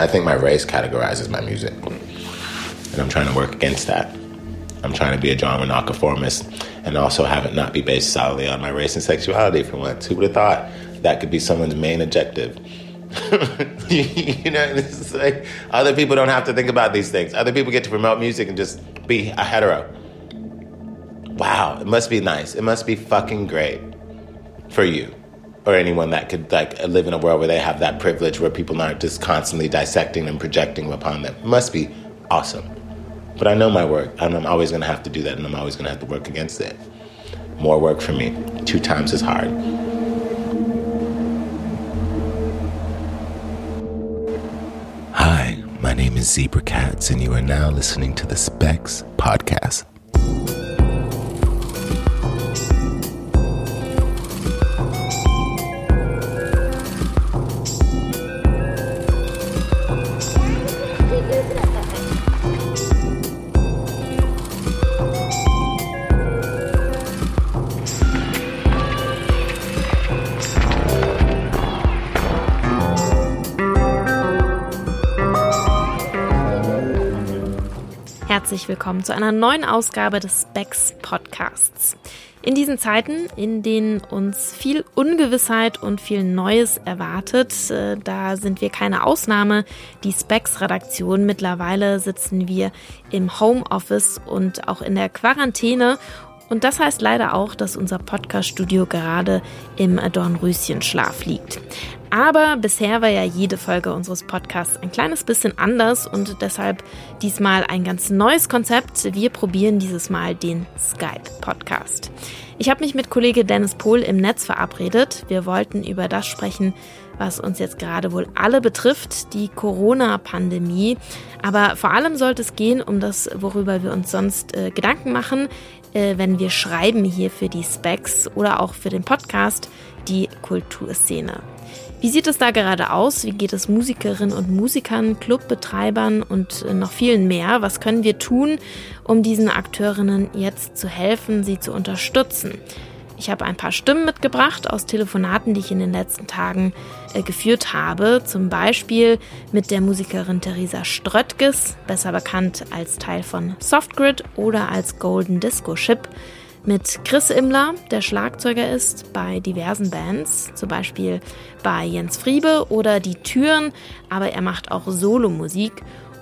I think my race categorizes my music. And I'm trying to work against that. I'm trying to be a genre nonconformist and also have it not be based solely on my race and sexuality for once. Who would have thought that could be someone's main objective? you know, it's like other people don't have to think about these things. Other people get to promote music and just be a hetero. Wow, it must be nice. It must be fucking great for you or anyone that could like live in a world where they have that privilege where people aren't just constantly dissecting and projecting upon them. It must be awesome. But I know my work, and I'm always going to have to do that, and I'm always going to have to work against it. More work for me, two times as hard. Hi, my name is Zebra Cats, and you are now listening to the Specs Podcast. Herzlich willkommen zu einer neuen Ausgabe des Specs Podcasts. In diesen Zeiten, in denen uns viel Ungewissheit und viel Neues erwartet, äh, da sind wir keine Ausnahme. Die Specs-Redaktion mittlerweile sitzen wir im Homeoffice und auch in der Quarantäne und das heißt leider auch, dass unser Podcast-Studio gerade im Dornröschenschlaf liegt. Aber bisher war ja jede Folge unseres Podcasts ein kleines bisschen anders und deshalb diesmal ein ganz neues Konzept. Wir probieren dieses Mal den Skype-Podcast. Ich habe mich mit Kollege Dennis Pohl im Netz verabredet. Wir wollten über das sprechen, was uns jetzt gerade wohl alle betrifft, die Corona-Pandemie. Aber vor allem sollte es gehen um das, worüber wir uns sonst äh, Gedanken machen, äh, wenn wir schreiben hier für die Specs oder auch für den Podcast, die Kulturszene. Wie sieht es da gerade aus? Wie geht es Musikerinnen und Musikern, Clubbetreibern und äh, noch vielen mehr? Was können wir tun, um diesen Akteurinnen jetzt zu helfen, sie zu unterstützen? Ich habe ein paar Stimmen mitgebracht aus Telefonaten, die ich in den letzten Tagen äh, geführt habe. Zum Beispiel mit der Musikerin Theresa Ströttges, besser bekannt als Teil von Softgrid oder als Golden Disco Ship mit Chris Immler, der Schlagzeuger ist bei diversen Bands, zum Beispiel bei Jens Friebe oder Die Türen, aber er macht auch Solomusik.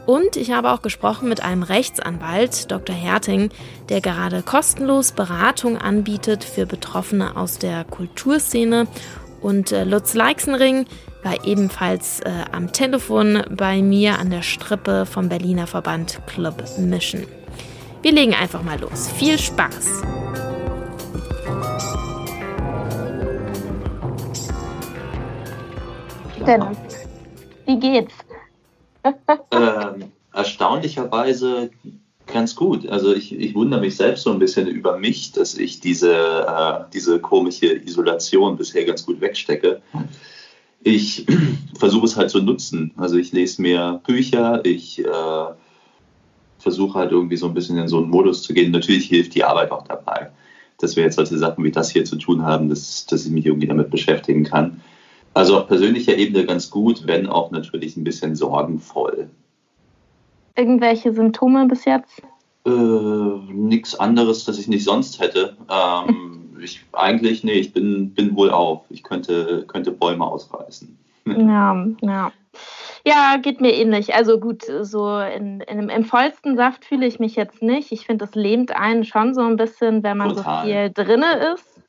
Und ich habe auch gesprochen mit einem Rechtsanwalt, Dr. Herting, der gerade kostenlos Beratung anbietet für Betroffene aus der Kulturszene. Und äh, Lutz Leixenring war ebenfalls äh, am Telefon bei mir an der Strippe vom Berliner Verband Club Mission. Wir legen einfach mal los. Viel Spaß! Dennis, wie geht's? ähm, erstaunlicherweise ganz gut. Also ich, ich wundere mich selbst so ein bisschen über mich, dass ich diese, äh, diese komische Isolation bisher ganz gut wegstecke. Ich versuche es halt zu nutzen. Also ich lese mehr Bücher, ich äh, versuche halt irgendwie so ein bisschen in so einen Modus zu gehen. Natürlich hilft die Arbeit auch dabei, dass wir jetzt solche Sachen wie das hier zu tun haben, dass, dass ich mich irgendwie damit beschäftigen kann. Also auf persönlicher Ebene ganz gut, wenn auch natürlich ein bisschen sorgenvoll. Irgendwelche Symptome bis jetzt? Äh, Nichts anderes, das ich nicht sonst hätte. Ähm, ich, eigentlich, nee, ich bin, bin wohl auf. Ich könnte, könnte Bäume ausreißen. Ja, ja. Ja, geht mir ähnlich. Also gut, so in, in, im vollsten Saft fühle ich mich jetzt nicht. Ich finde, das lähmt einen schon so ein bisschen, wenn man Total. so viel drinne ist.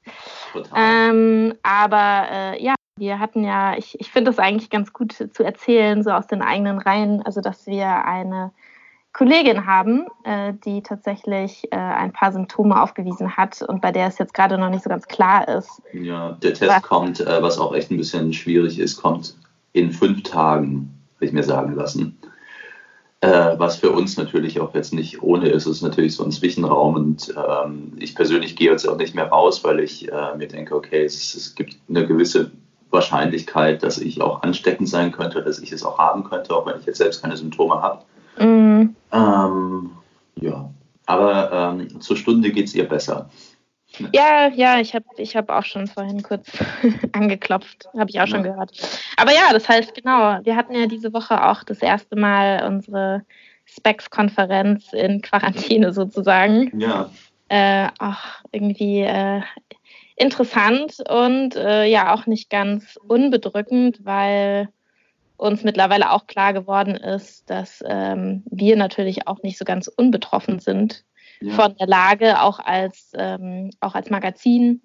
Ähm, aber äh, ja, wir hatten ja, ich, ich finde es eigentlich ganz gut zu erzählen, so aus den eigenen Reihen, also dass wir eine Kollegin haben, äh, die tatsächlich äh, ein paar Symptome aufgewiesen hat und bei der es jetzt gerade noch nicht so ganz klar ist. Ja, der Test was, kommt, äh, was auch echt ein bisschen schwierig ist, kommt in fünf Tagen habe ich mir sagen lassen. Äh, was für uns natürlich auch jetzt nicht ohne ist, ist natürlich so ein Zwischenraum. Und ähm, ich persönlich gehe jetzt auch nicht mehr raus, weil ich äh, mir denke, okay, es, es, gibt eine gewisse Wahrscheinlichkeit, dass ich auch ansteckend sein könnte, dass ich es auch haben könnte, auch wenn ich jetzt selbst keine Symptome habe. Mhm. Ähm, ja, aber ähm, zur Stunde geht es ihr besser. Ja, ja, ich habe ich hab auch schon vorhin kurz angeklopft, habe ich auch schon gehört. Aber ja, das heißt genau, wir hatten ja diese Woche auch das erste Mal unsere Specs-Konferenz in Quarantäne sozusagen. Ja. Äh, auch irgendwie äh, interessant und äh, ja auch nicht ganz unbedrückend, weil uns mittlerweile auch klar geworden ist, dass ähm, wir natürlich auch nicht so ganz unbetroffen sind ja. von der Lage, auch als, ähm, auch als Magazin.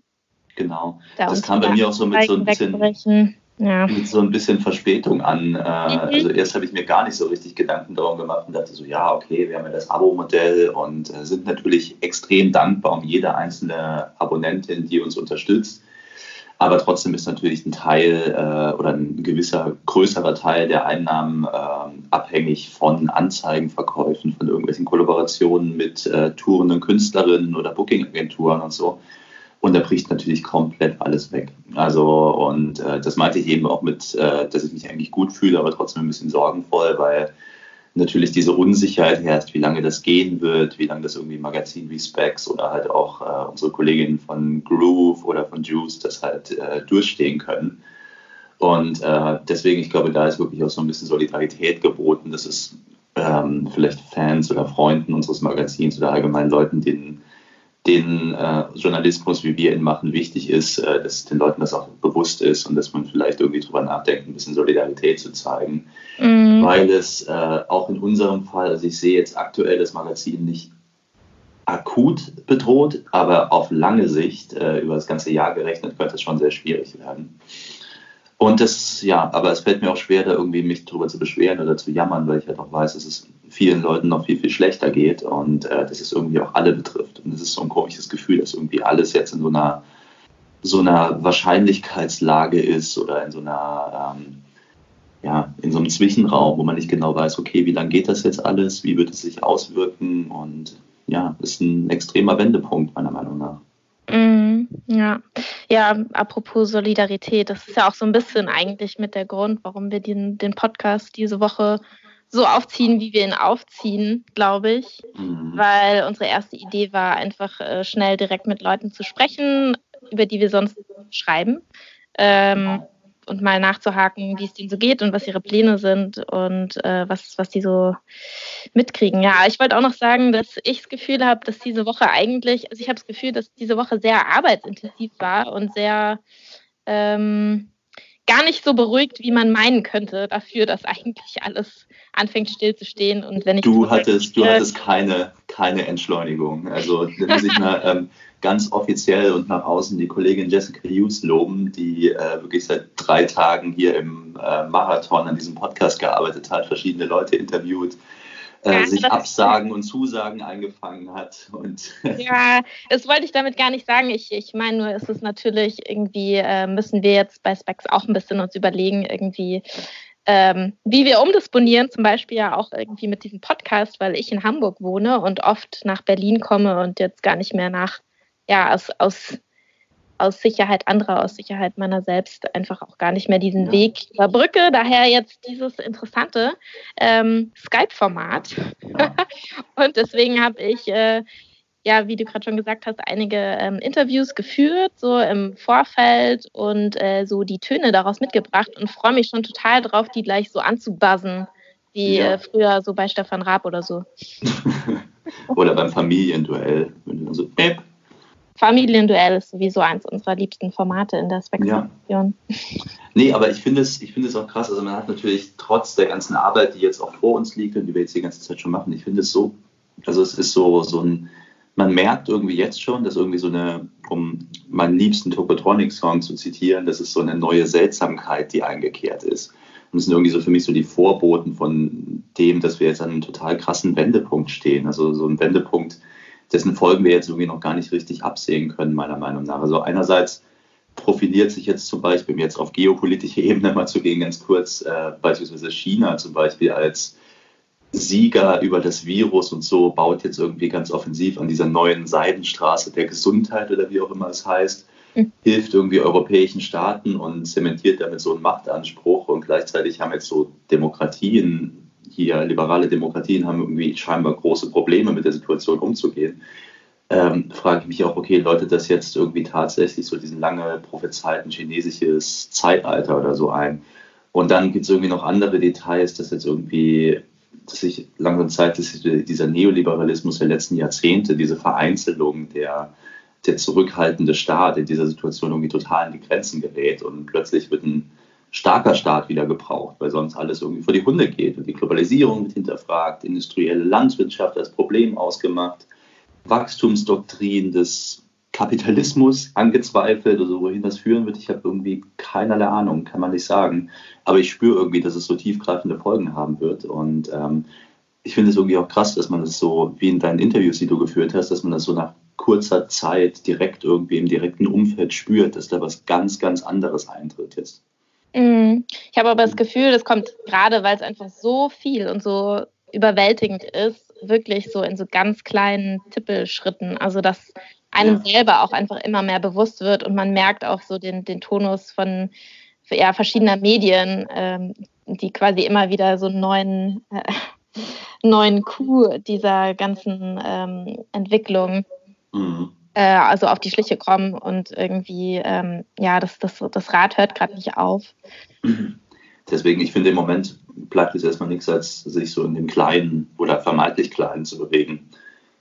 Genau. Da das kam bei mir auch so mit so ein bisschen ja. mit so ein bisschen Verspätung an. Äh, mhm. Also erst habe ich mir gar nicht so richtig Gedanken darum gemacht und dachte so, ja, okay, wir haben ja das Abo-Modell und äh, sind natürlich extrem dankbar um jede einzelne Abonnentin, die uns unterstützt. Aber trotzdem ist natürlich ein Teil äh, oder ein gewisser größerer Teil der Einnahmen äh, abhängig von Anzeigenverkäufen, von irgendwelchen Kollaborationen mit äh, tourenden Künstlerinnen oder Booking-Agenturen und so. Und da bricht natürlich komplett alles weg. Also, und äh, das meinte ich eben auch mit, äh, dass ich mich eigentlich gut fühle, aber trotzdem ein bisschen sorgenvoll, weil natürlich diese Unsicherheit herrscht, wie lange das gehen wird, wie lange das irgendwie Magazin wie Specs oder halt auch äh, unsere Kolleginnen von Groove oder von Juice das halt äh, durchstehen können. Und äh, deswegen, ich glaube, da ist wirklich auch so ein bisschen Solidarität geboten, dass es ähm, vielleicht Fans oder Freunden unseres Magazins oder allgemein Leuten, denen den äh, Journalismus, wie wir ihn machen, wichtig ist, äh, dass den Leuten das auch bewusst ist und dass man vielleicht irgendwie drüber nachdenkt, ein bisschen Solidarität zu zeigen. Mhm. Weil es äh, auch in unserem Fall, also ich sehe jetzt aktuell das Magazin nicht akut bedroht, aber auf lange Sicht, äh, über das ganze Jahr gerechnet, könnte es schon sehr schwierig werden. Und das, ja, aber es fällt mir auch schwer, da irgendwie mich drüber zu beschweren oder zu jammern, weil ich halt auch weiß, dass es vielen Leuten noch viel, viel schlechter geht und äh, dass es irgendwie auch alle betrifft. Und es ist so ein komisches Gefühl, dass irgendwie alles jetzt in so einer, so einer Wahrscheinlichkeitslage ist oder in so einer, ähm, ja, in so einem Zwischenraum, wo man nicht genau weiß, okay, wie lange geht das jetzt alles, wie wird es sich auswirken und ja, ist ein extremer Wendepunkt meiner Meinung nach. Mm, ja. ja, apropos Solidarität, das ist ja auch so ein bisschen eigentlich mit der Grund, warum wir den, den Podcast diese Woche so aufziehen, wie wir ihn aufziehen, glaube ich. Mhm. Weil unsere erste Idee war, einfach äh, schnell direkt mit Leuten zu sprechen, über die wir sonst schreiben. Ähm, und mal nachzuhaken, wie es denen so geht und was ihre Pläne sind und äh, was, was die so mitkriegen. Ja, ich wollte auch noch sagen, dass ich das Gefühl habe, dass diese Woche eigentlich, also ich habe das Gefühl, dass diese Woche sehr arbeitsintensiv war und sehr ähm, gar nicht so beruhigt, wie man meinen könnte, dafür, dass eigentlich alles anfängt stillzustehen. Und wenn ich du hattest, du hattest keine, keine Entschleunigung. Also da muss ich mal ähm, ganz offiziell und nach außen die Kollegin Jessica Hughes loben, die äh, wirklich seit drei Tagen hier im äh, Marathon an diesem Podcast gearbeitet hat, verschiedene Leute interviewt. Äh, sich Absagen und Zusagen eingefangen hat. Und ja, das wollte ich damit gar nicht sagen. Ich, ich meine nur, ist es natürlich irgendwie, äh, müssen wir jetzt bei Specs auch ein bisschen uns überlegen, irgendwie, ähm, wie wir umdisponieren, zum Beispiel ja auch irgendwie mit diesem Podcast, weil ich in Hamburg wohne und oft nach Berlin komme und jetzt gar nicht mehr nach, ja, aus, aus, aus Sicherheit anderer, aus Sicherheit meiner selbst einfach auch gar nicht mehr diesen ja. Weg überbrücke. Daher jetzt dieses interessante ähm, Skype-Format. Ja. und deswegen habe ich äh, ja, wie du gerade schon gesagt hast, einige ähm, Interviews geführt, so im Vorfeld und äh, so die Töne daraus mitgebracht und freue mich schon total drauf, die gleich so anzubuzzen, wie ja. äh, früher so bei Stefan Raab oder so. oder beim Familienduell. So, äh. Familienduell ist sowieso eins unserer liebsten Formate in der Spektration. Ja. Nee, aber ich finde es, ich es auch krass. Also man hat natürlich trotz der ganzen Arbeit, die jetzt auch vor uns liegt und die wir jetzt die ganze Zeit schon machen, ich finde es so, also es ist so, so ein man merkt irgendwie jetzt schon, dass irgendwie so eine, um meinen liebsten Tokotronic-Song zu zitieren, das ist so eine neue Seltsamkeit, die eingekehrt ist. Und das sind irgendwie so für mich so die Vorboten von dem, dass wir jetzt an einem total krassen Wendepunkt stehen. Also so ein Wendepunkt, dessen Folgen wir jetzt irgendwie noch gar nicht richtig absehen können, meiner Meinung nach. Also einerseits profiliert sich jetzt zum Beispiel, um jetzt auf geopolitische Ebene mal zu gehen, ganz kurz, äh, beispielsweise China zum Beispiel als Sieger über das Virus und so baut jetzt irgendwie ganz offensiv an dieser neuen Seidenstraße der Gesundheit oder wie auch immer es heißt, mhm. hilft irgendwie europäischen Staaten und zementiert damit so einen Machtanspruch und gleichzeitig haben jetzt so Demokratien hier, liberale Demokratien haben irgendwie scheinbar große Probleme mit der Situation umzugehen. ähm, frage ich mich auch, okay, läutet das jetzt irgendwie tatsächlich so diesen lange prophezeiten chinesisches Zeitalter oder so ein? Und dann gibt es irgendwie noch andere Details, dass jetzt irgendwie, dass sich langsam zeigt, dass dieser Neoliberalismus der letzten Jahrzehnte, diese Vereinzelung, der, der zurückhaltende Staat in dieser Situation irgendwie total in die Grenzen gerät und plötzlich wird ein starker Staat wieder gebraucht, weil sonst alles irgendwie vor die Hunde geht und die Globalisierung wird hinterfragt, industrielle Landwirtschaft als Problem ausgemacht, Wachstumsdoktrin des Kapitalismus angezweifelt, also wohin das führen wird, ich habe irgendwie keinerlei Ahnung, kann man nicht sagen. Aber ich spüre irgendwie, dass es so tiefgreifende Folgen haben wird. Und ähm, ich finde es irgendwie auch krass, dass man das so, wie in deinen Interviews, die du geführt hast, dass man das so nach kurzer Zeit direkt irgendwie im direkten Umfeld spürt, dass da was ganz, ganz anderes eintritt jetzt. Mhm. Ich habe aber das Gefühl, das kommt gerade, weil es einfach so viel und so überwältigend ist, wirklich so in so ganz kleinen Tippelschritten. Also dass einem ja. selber auch einfach immer mehr bewusst wird und man merkt auch so den, den Tonus von ja, verschiedener Medien, ähm, die quasi immer wieder so einen neuen, äh, neuen Coup dieser ganzen ähm, Entwicklung mhm äh, also auf die Schliche kommen und irgendwie, ähm, ja, das, das, das Rad hört gerade nicht auf. Deswegen, ich finde, im Moment bleibt es erstmal nichts, als sich so in dem Kleinen oder vermeintlich Kleinen zu bewegen.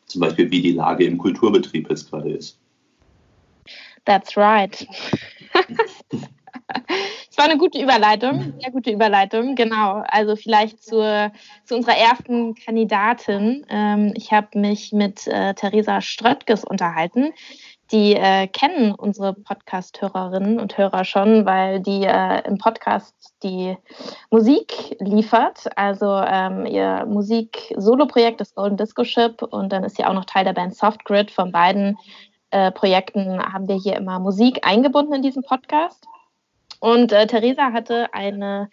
Zum Beispiel, wie die Lage im Kulturbetrieb jetzt gerade ist. That's right. Es war eine gute Überleitung, sehr gute Überleitung, genau. Also vielleicht zur, zu unserer ersten Kandidatin. Ähm, ich habe mich mit äh, Theresa Ströttges unterhalten. Die äh, kennen unsere Podcast-Hörerinnen und Hörer schon, weil die äh, im Podcast die Musik liefert. Also ähm, ihr Musik-Solo-Projekt ist Golden Disco Ship und dann ist sie auch noch Teil der Band Softgrid. Von beiden äh, Projekten haben wir hier immer Musik eingebunden in diesem Podcast. Und äh, Theresa hatte eine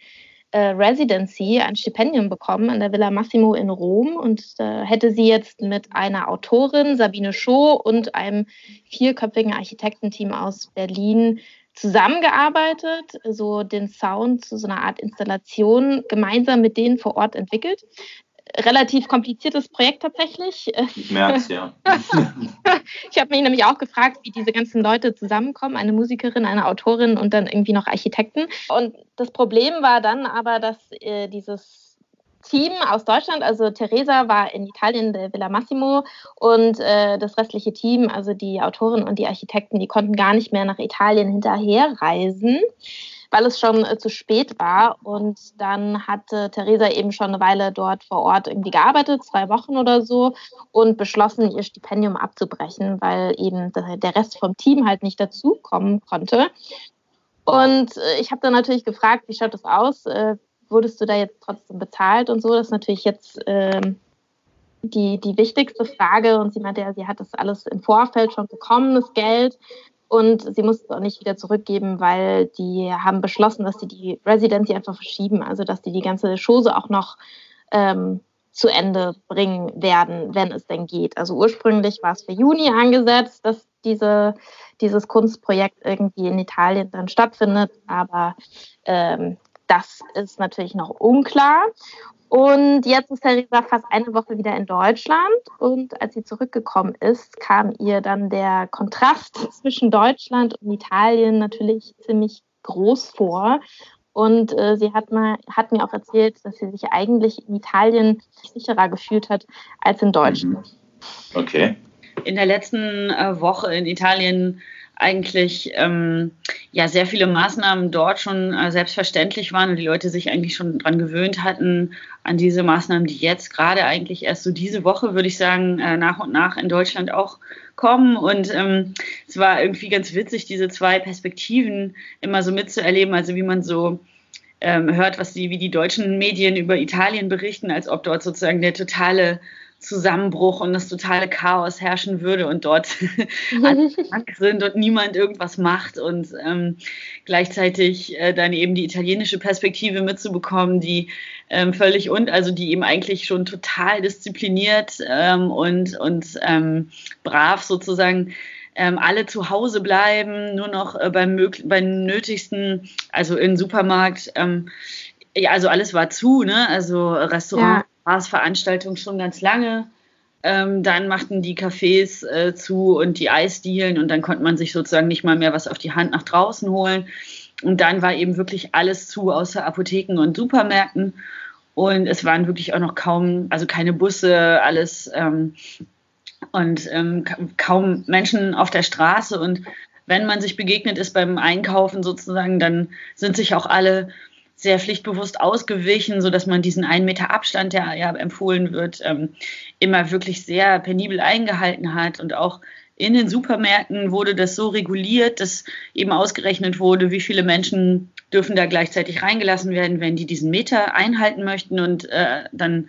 äh, Residency, ein Stipendium bekommen an der Villa Massimo in Rom. Und äh, hätte sie jetzt mit einer Autorin, Sabine Scho, und einem vierköpfigen Architektenteam aus Berlin zusammengearbeitet, so den Sound zu so einer Art Installation gemeinsam mit denen vor Ort entwickelt relativ kompliziertes Projekt tatsächlich. Ich merke es, ja. ich habe mich nämlich auch gefragt, wie diese ganzen Leute zusammenkommen, eine Musikerin, eine Autorin und dann irgendwie noch Architekten. Und das Problem war dann aber, dass äh, dieses Team aus Deutschland, also Theresa war in Italien der Villa Massimo und äh, das restliche Team, also die Autorin und die Architekten, die konnten gar nicht mehr nach Italien hinterherreisen weil es schon äh, zu spät war. Und dann hatte Theresa eben schon eine Weile dort vor Ort irgendwie gearbeitet, zwei Wochen oder so, und beschlossen, ihr Stipendium abzubrechen, weil eben der Rest vom Team halt nicht dazukommen konnte. Und äh, ich habe dann natürlich gefragt, wie schaut das aus? Äh, wurdest du da jetzt trotzdem bezahlt und so? Das ist natürlich jetzt äh, die, die wichtigste Frage. Und sie meinte ja, sie hat das alles im Vorfeld schon bekommen, das Geld. Und sie mussten es auch nicht wieder zurückgeben, weil die haben beschlossen, dass sie die Residency einfach verschieben, also dass die die ganze Chose auch noch ähm, zu Ende bringen werden, wenn es denn geht. Also ursprünglich war es für Juni angesetzt, dass diese, dieses Kunstprojekt irgendwie in Italien dann stattfindet, aber ähm, das ist natürlich noch unklar. Und jetzt ist Theresa fast eine Woche wieder in Deutschland. Und als sie zurückgekommen ist, kam ihr dann der Kontrast zwischen Deutschland und Italien natürlich ziemlich groß vor. Und äh, sie hat, mal, hat mir auch erzählt, dass sie sich eigentlich in Italien sicherer gefühlt hat als in Deutschland. Mhm. Okay. In der letzten äh, Woche in Italien eigentlich ähm, ja sehr viele Maßnahmen dort schon äh, selbstverständlich waren und die Leute sich eigentlich schon daran gewöhnt hatten, an diese Maßnahmen, die jetzt gerade eigentlich erst so diese Woche, würde ich sagen, äh, nach und nach in Deutschland auch kommen. Und ähm, es war irgendwie ganz witzig, diese zwei Perspektiven immer so mitzuerleben, also wie man so ähm, hört, was die, wie die deutschen Medien über Italien berichten, als ob dort sozusagen der totale Zusammenbruch und das totale Chaos herrschen würde und dort alle krank sind und niemand irgendwas macht und ähm, gleichzeitig äh, dann eben die italienische Perspektive mitzubekommen, die ähm, völlig und also die eben eigentlich schon total diszipliniert ähm, und und ähm, brav sozusagen ähm, alle zu Hause bleiben, nur noch äh, beim, beim nötigsten, also im Supermarkt. Ähm, ja, also alles war zu, ne? Also Restaurant, ja. Veranstaltung schon ganz lange. Ähm, dann machten die Cafés äh, zu und die Eisdielen und dann konnte man sich sozusagen nicht mal mehr was auf die Hand nach draußen holen. Und dann war eben wirklich alles zu, außer Apotheken und Supermärkten. Und es waren wirklich auch noch kaum, also keine Busse, alles ähm, und ähm, kaum Menschen auf der Straße. Und wenn man sich begegnet ist beim Einkaufen sozusagen, dann sind sich auch alle sehr pflichtbewusst ausgewichen, sodass man diesen einen Meter Abstand, der ja empfohlen wird, ähm, immer wirklich sehr penibel eingehalten hat und auch in den Supermärkten wurde das so reguliert, dass eben ausgerechnet wurde, wie viele Menschen dürfen da gleichzeitig reingelassen werden, wenn die diesen Meter einhalten möchten. Und äh, dann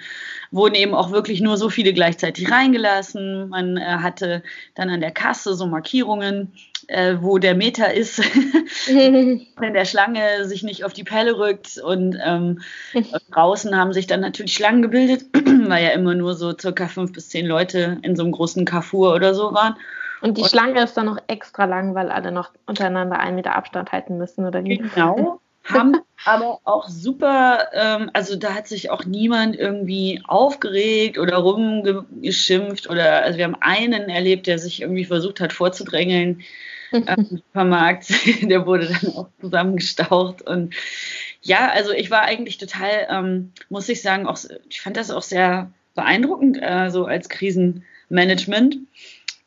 wurden eben auch wirklich nur so viele gleichzeitig reingelassen. Man äh, hatte dann an der Kasse so Markierungen, äh, wo der Meter ist, wenn der Schlange sich nicht auf die Pelle rückt. Und ähm, draußen haben sich dann natürlich Schlangen gebildet, weil ja immer nur so circa fünf bis zehn Leute in so einem großen Carrefour oder so waren. Und die und Schlange ist dann noch extra lang, weil alle noch untereinander einen Meter Abstand halten müssen, oder wie? Genau. Haben aber auch super, ähm, also da hat sich auch niemand irgendwie aufgeregt oder rumgeschimpft oder, also wir haben einen erlebt, der sich irgendwie versucht hat vorzudrängeln am Supermarkt, der wurde dann auch zusammengestaucht und ja, also ich war eigentlich total, ähm, muss ich sagen, auch, ich fand das auch sehr beeindruckend, äh, so als Krisenmanagement.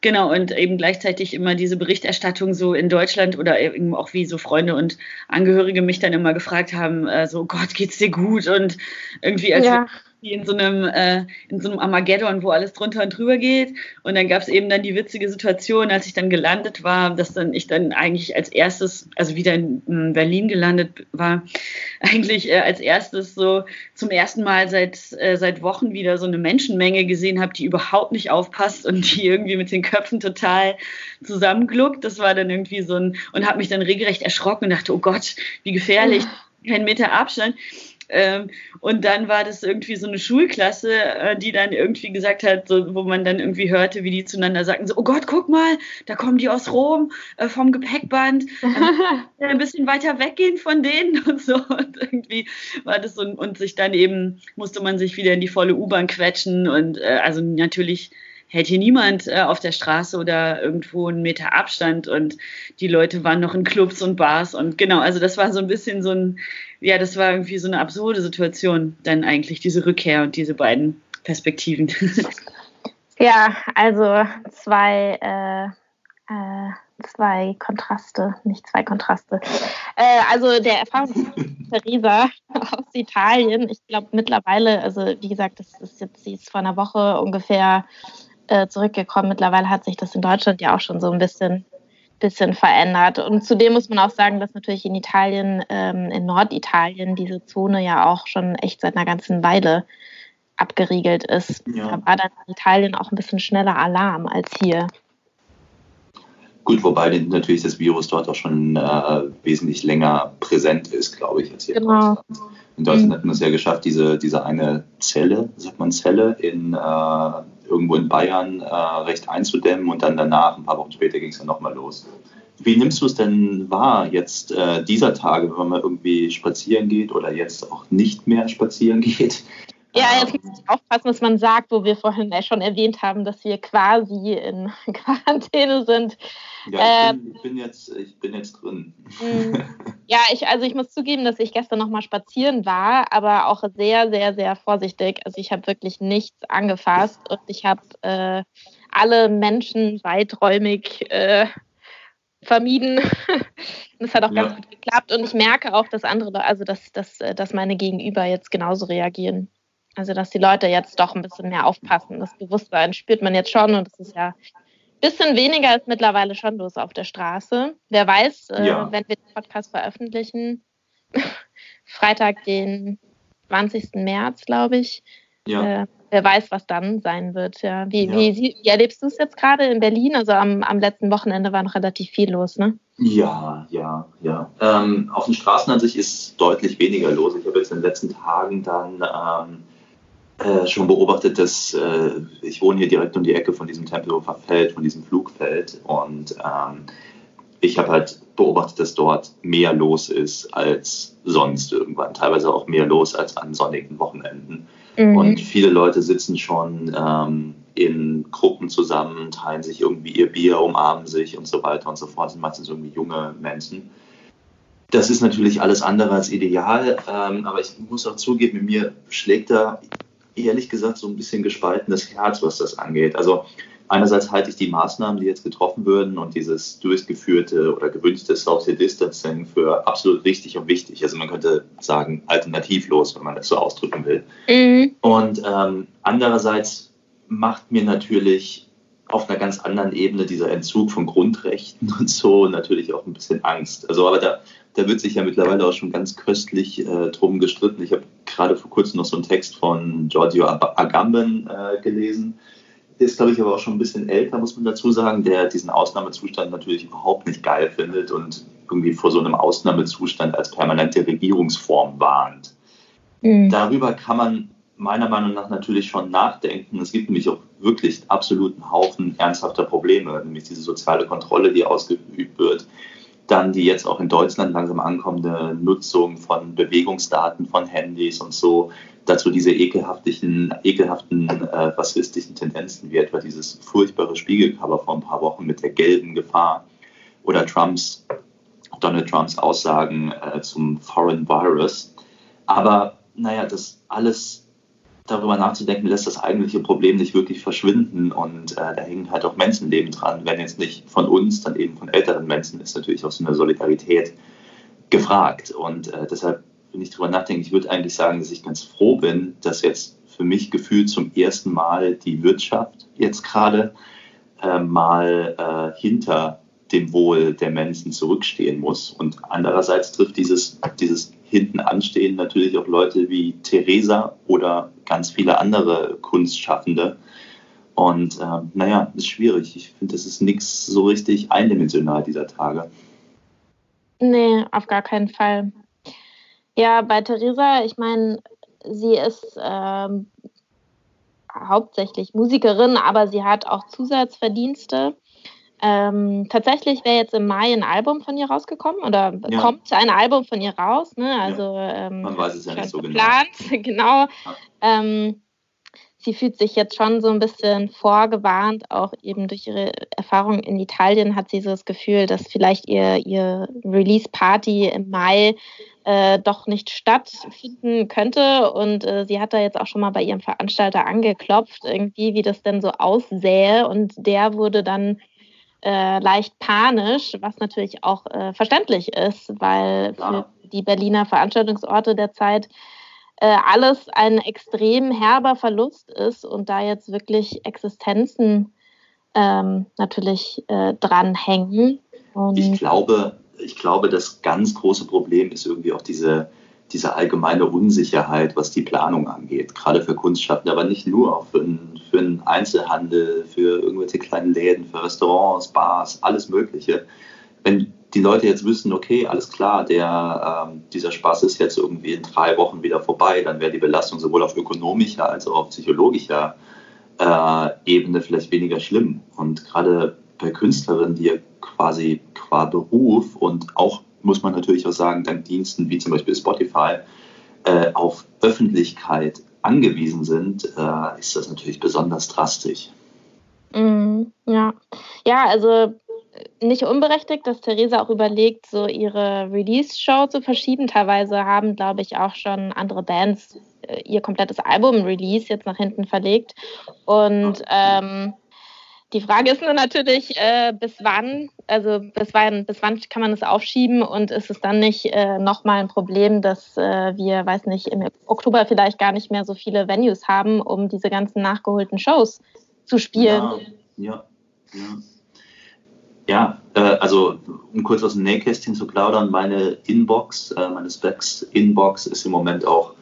Genau, und eben gleichzeitig immer diese Berichterstattung so in Deutschland oder eben auch wie so Freunde und Angehörige mich dann immer gefragt haben, äh, so Gott, geht's dir gut? Und irgendwie als ja wie in so einem, äh, in so einem Armageddon, wo alles drunter und drüber geht. Und dann gab es eben dann die witzige Situation, als ich dann gelandet war, dass dann ich dann eigentlich als erstes, also wieder in, in Berlin gelandet war, eigentlich äh, als erstes so zum ersten Mal seit, äh, seit Wochen wieder so eine Menschenmenge gesehen habe, die überhaupt nicht aufpasst und die irgendwie mit den Köpfen total zusammengluckt. Das war dann irgendwie so ein, und habe mich dann regelrecht erschrocken und dachte, oh Gott, wie gefährlich, kein Meter Abstand. Ähm, und dann war das irgendwie so eine Schulklasse, äh, die dann irgendwie gesagt hat, so, wo man dann irgendwie hörte, wie die zueinander sagten, so, oh Gott, guck mal, da kommen die aus Rom äh, vom Gepäckband, ein bisschen weiter weggehen von denen und so. Und irgendwie war das so, und sich dann eben, musste man sich wieder in die volle U-Bahn quetschen und äh, also natürlich hält hier niemand äh, auf der Straße oder irgendwo einen Meter Abstand und die Leute waren noch in Clubs und Bars und genau, also das war so ein bisschen so ein ja, das war irgendwie so eine absurde Situation, dann eigentlich diese Rückkehr und diese beiden Perspektiven. Ja, also zwei, äh, äh, zwei Kontraste, nicht zwei Kontraste. Äh, also der Erfahrung Theresa aus Italien, ich glaube mittlerweile, also wie gesagt, das ist jetzt, sie ist vor einer Woche ungefähr äh, zurückgekommen. Mittlerweile hat sich das in Deutschland ja auch schon so ein bisschen bisschen verändert. Und zudem muss man auch sagen, dass natürlich in Italien, ähm, in Norditalien, diese Zone ja auch schon echt seit einer ganzen Weile abgeriegelt ist. Ja. Da war dann in Italien auch ein bisschen schneller Alarm als hier. Gut, wobei natürlich das Virus dort auch schon äh, wesentlich länger präsent ist, glaube ich, als hier genau. in Deutschland. In Deutschland mhm. hat man es ja geschafft, diese, diese eine Zelle, sagt man Zelle, in äh, irgendwo in Bayern äh, recht einzudämmen und dann danach, ein paar Wochen später, ging es dann nochmal los. Wie nimmst du es denn wahr jetzt äh, dieser Tage, wenn man mal irgendwie spazieren geht oder jetzt auch nicht mehr spazieren geht? Ja, jetzt muss ich aufpassen, was man sagt, wo wir vorhin schon erwähnt haben, dass wir quasi in Quarantäne sind. Ja, ich, bin, ähm, ich bin, jetzt, ich bin jetzt drin. Hm. Ja, ich, also ich muss zugeben, dass ich gestern nochmal spazieren war, aber auch sehr, sehr, sehr vorsichtig. Also ich habe wirklich nichts angefasst und ich habe äh, alle Menschen weiträumig äh, vermieden. das hat auch ja. ganz gut geklappt und ich merke auch, dass andere, also dass, dass, dass meine Gegenüber jetzt genauso reagieren. Also, dass die Leute jetzt doch ein bisschen mehr aufpassen. Das Bewusstsein spürt man jetzt schon und es ist ja ein bisschen weniger ist mittlerweile schon los auf der Straße. Wer weiß, äh, ja. äh, wenn wir den Podcast veröffentlichen, Freitag, den 20. März, glaube ich. Ja. Äh, wer weiß, was dann sein wird. Ja. Wie, ja. Wie, wie, erlebst du es jetzt gerade in Berlin? Also am, am letzten Wochenende war noch relativ viel los, ne? Ja, ja, ja. Ähm, auf den Straßen an sich ist deutlich weniger los. Ich habe jetzt in den letzten Tagen dann ähm, äh, schon beobachtet, dass äh, ich wohne hier direkt um die Ecke von diesem Tempelhofer Feld, von diesem Flugfeld und ähm, ich habe halt beobachtet, dass dort mehr los ist als sonst irgendwann, teilweise auch mehr los als an sonnigen Wochenenden. Mhm. Und viele Leute sitzen schon ähm, in Gruppen zusammen, teilen sich irgendwie ihr Bier, umarmen sich und so weiter und so fort. Das sind meistens irgendwie junge Menschen. Das ist natürlich alles andere als ideal, ähm, aber ich muss auch zugeben, mir schlägt da ehrlich gesagt so ein bisschen gespaltenes Herz, was das angeht. Also einerseits halte ich die Maßnahmen, die jetzt getroffen würden und dieses durchgeführte oder gewünschte Social Distancing für absolut richtig und wichtig. Also man könnte sagen alternativlos, wenn man das so ausdrücken will. Mhm. Und ähm, andererseits macht mir natürlich auf einer ganz anderen Ebene dieser Entzug von Grundrechten und so natürlich auch ein bisschen Angst. Also aber da, da wird sich ja mittlerweile auch schon ganz köstlich äh, drum gestritten. Ich habe gerade vor kurzem noch so einen Text von Giorgio Agamben äh, gelesen. Der ist, glaube ich, aber auch schon ein bisschen älter, muss man dazu sagen, der diesen Ausnahmezustand natürlich überhaupt nicht geil findet und irgendwie vor so einem Ausnahmezustand als permanente Regierungsform warnt. Mhm. Darüber kann man meiner Meinung nach natürlich schon nachdenken. Es gibt nämlich auch wirklich absoluten Haufen ernsthafter Probleme, nämlich diese soziale Kontrolle, die ausgeübt wird. Dann die jetzt auch in Deutschland langsam ankommende Nutzung von Bewegungsdaten von Handys und so. Dazu diese ekelhaften, ekelhaften äh, rassistischen Tendenzen, wie etwa dieses furchtbare Spiegelcover vor ein paar Wochen mit der gelben Gefahr oder Trumps, Donald Trumps Aussagen äh, zum Foreign Virus. Aber naja, das alles darüber nachzudenken, lässt das eigentliche Problem nicht wirklich verschwinden. Und äh, da hängen halt auch Menschenleben dran. Wenn jetzt nicht von uns, dann eben von älteren Menschen, ist natürlich auch so eine Solidarität gefragt. Und äh, deshalb, wenn ich darüber nachdenke, ich würde eigentlich sagen, dass ich ganz froh bin, dass jetzt für mich gefühlt zum ersten Mal die Wirtschaft jetzt gerade äh, mal äh, hinter dem Wohl der Menschen zurückstehen muss. Und andererseits trifft dieses, dieses hinten anstehen natürlich auch Leute wie Theresa oder ganz viele andere Kunstschaffende. Und äh, naja, ist schwierig. Ich finde, das ist nichts so richtig eindimensional dieser Tage. Nee, auf gar keinen Fall. Ja, bei Theresa, ich meine, sie ist ähm, hauptsächlich Musikerin, aber sie hat auch Zusatzverdienste. Ähm, tatsächlich wäre jetzt im Mai ein Album von ihr rausgekommen oder ja. kommt ein Album von ihr raus. Ne? Also, ja. Ähm, Man weiß es ja nicht so genau. geplant. genau. genau. Ähm, sie fühlt sich jetzt schon so ein bisschen vorgewarnt, auch eben durch ihre Erfahrung in Italien hat sie so das Gefühl, dass vielleicht ihr, ihr Release-Party im Mai äh, doch nicht stattfinden könnte. Und äh, sie hat da jetzt auch schon mal bei ihrem Veranstalter angeklopft, irgendwie, wie das denn so aussähe. Und der wurde dann äh, leicht panisch, was natürlich auch äh, verständlich ist, weil für die Berliner Veranstaltungsorte derzeit äh, alles ein extrem herber Verlust ist und da jetzt wirklich Existenzen ähm, natürlich äh, dranhängen. Und ich glaube, ich glaube, das ganz große Problem ist irgendwie auch diese diese allgemeine Unsicherheit, was die Planung angeht, gerade für Kunstschaffende, aber nicht nur, auch für, einen, für einen Einzelhandel, für irgendwelche kleinen Läden, für Restaurants, Bars, alles Mögliche. Wenn die Leute jetzt wissen, okay, alles klar, der, ähm, dieser Spaß ist jetzt irgendwie in drei Wochen wieder vorbei, dann wäre die Belastung sowohl auf ökonomischer als auch auf psychologischer äh, Ebene vielleicht weniger schlimm. Und gerade bei Künstlerinnen, die quasi qua Beruf und auch muss man natürlich auch sagen, dank Diensten wie zum Beispiel Spotify äh, auf Öffentlichkeit angewiesen sind, äh, ist das natürlich besonders drastisch. Mm, ja. ja, also äh, nicht unberechtigt, dass Theresa auch überlegt, so ihre Release-Show zu verschieben. Teilweise haben, glaube ich, auch schon andere Bands äh, ihr komplettes Album-Release jetzt nach hinten verlegt. Und ähm, die Frage ist nur natürlich, äh, bis wann, also bis wann, bis wann kann man es aufschieben und ist es dann nicht äh, nochmal ein Problem, dass äh, wir, weiß nicht, im Oktober vielleicht gar nicht mehr so viele Venues haben, um diese ganzen nachgeholten Shows zu spielen? Ja, ja, ja. Ja, äh, also um kurz aus dem Nähkästchen zu plaudern, meine Inbox, äh, meine Specs-Inbox ist im Moment auch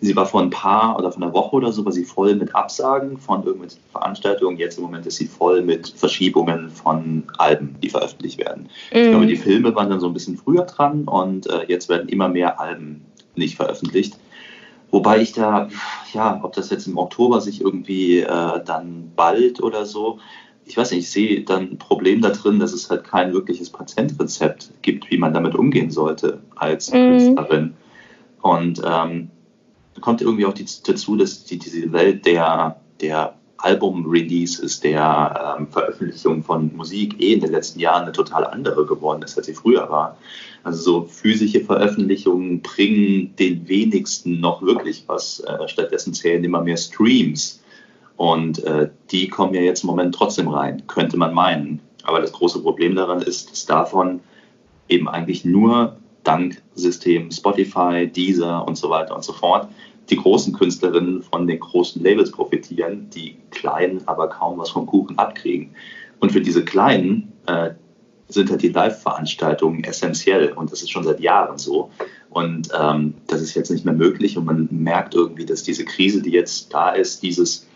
Sie war vor ein paar oder vor einer Woche oder so, war sie voll mit Absagen von irgendwelchen Veranstaltungen. Jetzt im Moment ist sie voll mit Verschiebungen von Alben, die veröffentlicht werden. Mhm. Ich glaube, die Filme waren dann so ein bisschen früher dran und äh, jetzt werden immer mehr Alben nicht veröffentlicht. Wobei ich da, ja, ob das jetzt im Oktober sich irgendwie äh, dann bald oder so, ich weiß nicht, ich sehe dann ein Problem da drin, dass es halt kein wirkliches Patientrezept gibt, wie man damit umgehen sollte als mhm. Künstlerin. Und ähm, kommt irgendwie auch die, dazu, dass die, diese Welt der, der Album-Releases, der ähm, Veröffentlichung von Musik eh in den letzten Jahren eine total andere geworden ist, als sie früher war. Also so physische Veröffentlichungen bringen den wenigsten noch wirklich was. Äh, stattdessen zählen immer mehr Streams. Und äh, die kommen ja jetzt im Moment trotzdem rein, könnte man meinen. Aber das große Problem daran ist, dass davon eben eigentlich nur dank System Spotify, Deezer und so weiter und so fort die großen Künstlerinnen von den großen Labels profitieren, die kleinen aber kaum was vom Kuchen abkriegen. Und für diese kleinen äh, sind halt die Live-Veranstaltungen essentiell und das ist schon seit Jahren so. Und ähm, das ist jetzt nicht mehr möglich und man merkt irgendwie, dass diese Krise, die jetzt da ist, dieses,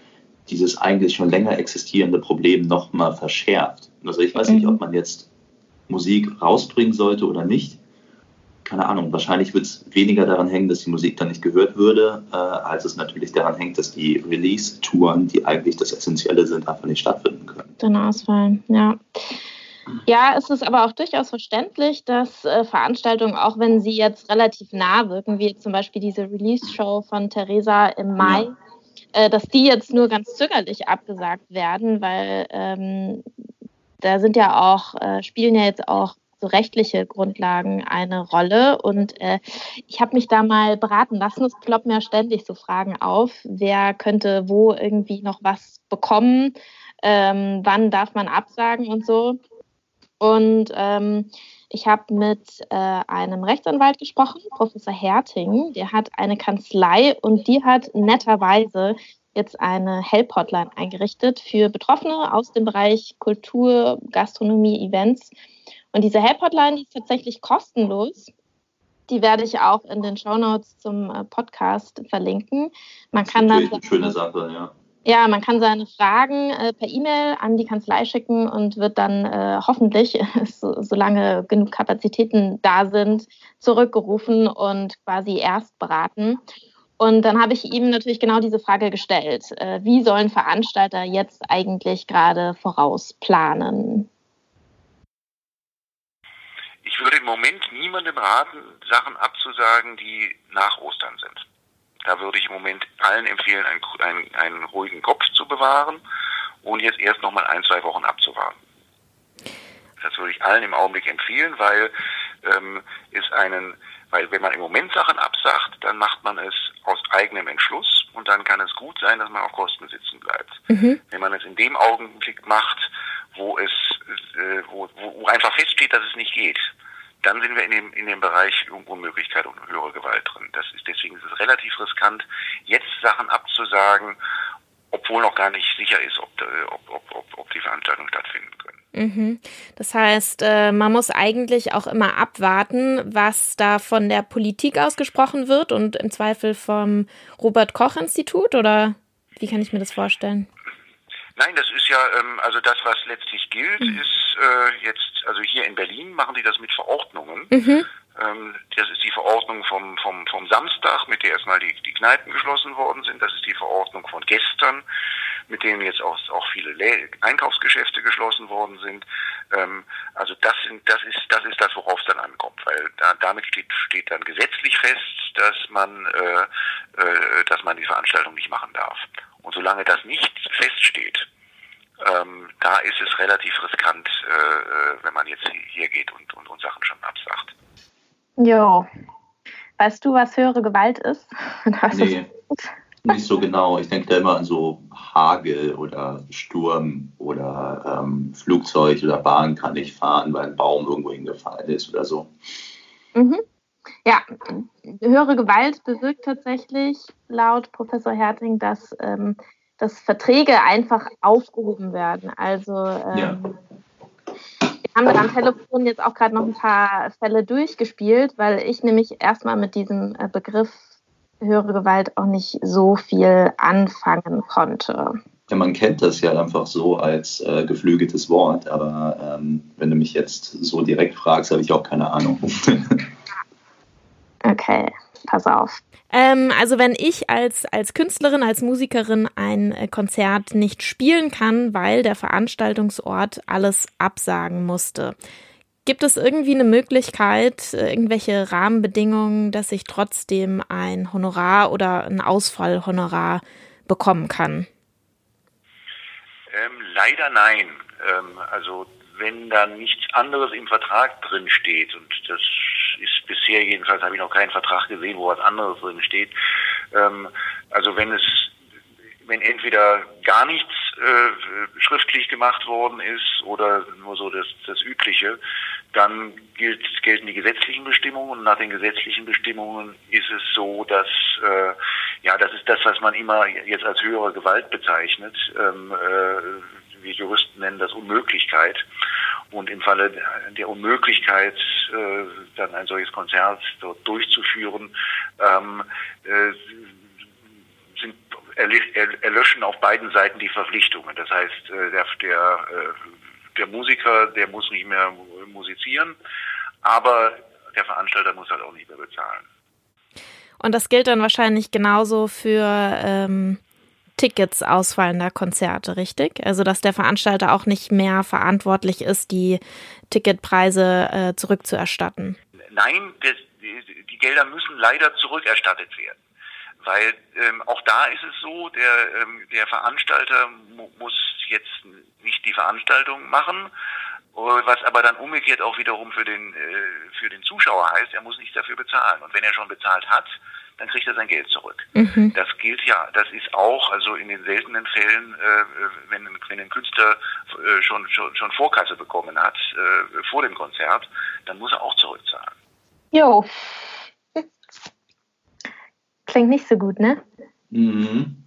dieses eigentlich schon länger existierende Problem nochmal verschärft. Also ich weiß nicht, mhm. ob man jetzt Musik rausbringen sollte oder nicht keine Ahnung, wahrscheinlich wird es weniger daran hängen, dass die Musik dann nicht gehört würde, äh, als es natürlich daran hängt, dass die Release-Touren, die eigentlich das Essentielle sind, einfach nicht stattfinden können. Dann ausfallen, ja. Ja, es ist aber auch durchaus verständlich, dass äh, Veranstaltungen, auch wenn sie jetzt relativ nah wirken, wie zum Beispiel diese Release-Show von Theresa im Mai, ja. äh, dass die jetzt nur ganz zögerlich abgesagt werden, weil ähm, da sind ja auch, äh, spielen ja jetzt auch so rechtliche Grundlagen eine Rolle. Und äh, ich habe mich da mal beraten lassen. Es ploppen ja ständig so Fragen auf. Wer könnte wo irgendwie noch was bekommen? Ähm, wann darf man absagen und so? Und ähm, ich habe mit äh, einem Rechtsanwalt gesprochen, Professor Herting. Der hat eine Kanzlei und die hat netterweise jetzt eine Help-Hotline eingerichtet für Betroffene aus dem Bereich Kultur, Gastronomie, Events und diese Help-Hotline, die ist tatsächlich kostenlos. Die werde ich auch in den Shownotes zum äh, Podcast verlinken. Man kann dann eine schöne Sache, ja. Ja, man kann seine Fragen äh, per E-Mail an die Kanzlei schicken und wird dann äh, hoffentlich, so, solange genug Kapazitäten da sind, zurückgerufen und quasi erst beraten. Und dann habe ich ihm natürlich genau diese Frage gestellt. Äh, wie sollen Veranstalter jetzt eigentlich gerade vorausplanen? Ich würde im Moment niemandem raten, Sachen abzusagen, die nach Ostern sind. Da würde ich im Moment allen empfehlen, einen, einen, einen ruhigen Kopf zu bewahren und jetzt erst nochmal ein, zwei Wochen abzuwarten. Das würde ich allen im Augenblick empfehlen, weil ähm, es einen, weil wenn man im Moment Sachen absagt, dann macht man es aus eigenem Entschluss und dann kann es gut sein, dass man auf Kosten sitzen bleibt. Mhm. Wenn man es in dem Augenblick macht, wo es, äh, wo, wo einfach feststeht, dass es nicht geht, dann sind wir in dem, in dem Bereich Unmöglichkeit und höhere Gewalt drin. Das ist, deswegen ist es relativ riskant, jetzt Sachen abzusagen, obwohl noch gar nicht sicher ist, ob, äh, ob, ob, ob, die Veranstaltungen stattfinden können. Mhm. Das heißt, äh, man muss eigentlich auch immer abwarten, was da von der Politik ausgesprochen wird und im Zweifel vom Robert Koch Institut oder wie kann ich mir das vorstellen? Nein, das ist ja, ähm, also das, was letztlich gilt, mhm. ist äh, jetzt, also hier in Berlin machen die das mit Verordnungen. Mhm. Ähm, das ist die Verordnung vom, vom, vom Samstag, mit der erstmal die, die Kneipen geschlossen worden sind. Das ist die Verordnung von gestern, mit denen jetzt auch, auch viele Lä Einkaufsgeschäfte geschlossen worden sind. Ähm, also das sind, das ist, das ist das, worauf es dann ankommt, weil da, damit steht, steht dann gesetzlich fest, dass man, äh, äh, dass man die Veranstaltung nicht machen darf. Und solange das nicht feststeht, ähm, da ist es relativ riskant, äh, äh, wenn man jetzt hier geht und, und, und Sachen schon absagt. Jo. Weißt du, was höhere Gewalt ist? nee, nicht so genau. Ich denke da immer an so Hagel oder Sturm oder ähm, Flugzeug oder Bahn kann nicht fahren, weil ein Baum irgendwo hingefallen ist oder so. Mhm. Ja, höhere Gewalt bewirkt tatsächlich laut Professor Herting, dass, ähm, dass Verträge einfach aufgehoben werden. Also ähm, ja. wir haben am Telefon jetzt auch gerade noch ein paar Fälle durchgespielt, weil ich nämlich erstmal mit diesem äh, Begriff höhere Gewalt auch nicht so viel anfangen konnte. Ja, man kennt das ja einfach so als äh, geflügeltes Wort, aber ähm, wenn du mich jetzt so direkt fragst, habe ich auch keine Ahnung. Okay, pass auf. Ähm, also wenn ich als, als Künstlerin, als Musikerin ein äh, Konzert nicht spielen kann, weil der Veranstaltungsort alles absagen musste, gibt es irgendwie eine Möglichkeit, äh, irgendwelche Rahmenbedingungen, dass ich trotzdem ein Honorar oder ein Ausfallhonorar bekommen kann? leider nein. Ähm, also wenn da nichts anderes im Vertrag drin steht, und das ist bisher jedenfalls, habe ich noch keinen Vertrag gesehen, wo was anderes drin steht. Ähm, also wenn es, wenn entweder gar nichts äh, schriftlich gemacht worden ist oder nur so das, das Übliche, dann gilt, gelten die gesetzlichen Bestimmungen und nach den gesetzlichen Bestimmungen ist es so, dass äh, ja, das ist das, was man immer jetzt als höhere Gewalt bezeichnet. Ähm, äh, wir Juristen nennen das Unmöglichkeit. Und im Falle der Unmöglichkeit, äh, dann ein solches Konzert dort durchzuführen, ähm, äh, sind, erlöschen auf beiden Seiten die Verpflichtungen. Das heißt, äh, der, der, äh, der Musiker, der muss nicht mehr musizieren, aber der Veranstalter muss halt auch nicht mehr bezahlen. Und das gilt dann wahrscheinlich genauso für ähm, Tickets ausfallender Konzerte, richtig? Also dass der Veranstalter auch nicht mehr verantwortlich ist, die Ticketpreise äh, zurückzuerstatten. Nein, das, die, die, Gelder müssen leider zurückerstattet werden. Weil ähm, auch da ist es so, der, ähm, der Veranstalter mu muss jetzt nicht die Veranstaltung machen, was aber dann umgekehrt auch wiederum für den, äh, für den Zuschauer heißt, er muss nichts dafür bezahlen. Und wenn er schon bezahlt hat, dann kriegt er sein Geld zurück. Mhm. Das gilt ja, das ist auch, also in den seltenen Fällen, äh, wenn, wenn ein Künstler äh, schon, schon, schon Vorkasse bekommen hat, äh, vor dem Konzert, dann muss er auch zurückzahlen. Jo. Klingt nicht so gut, ne? Mhm.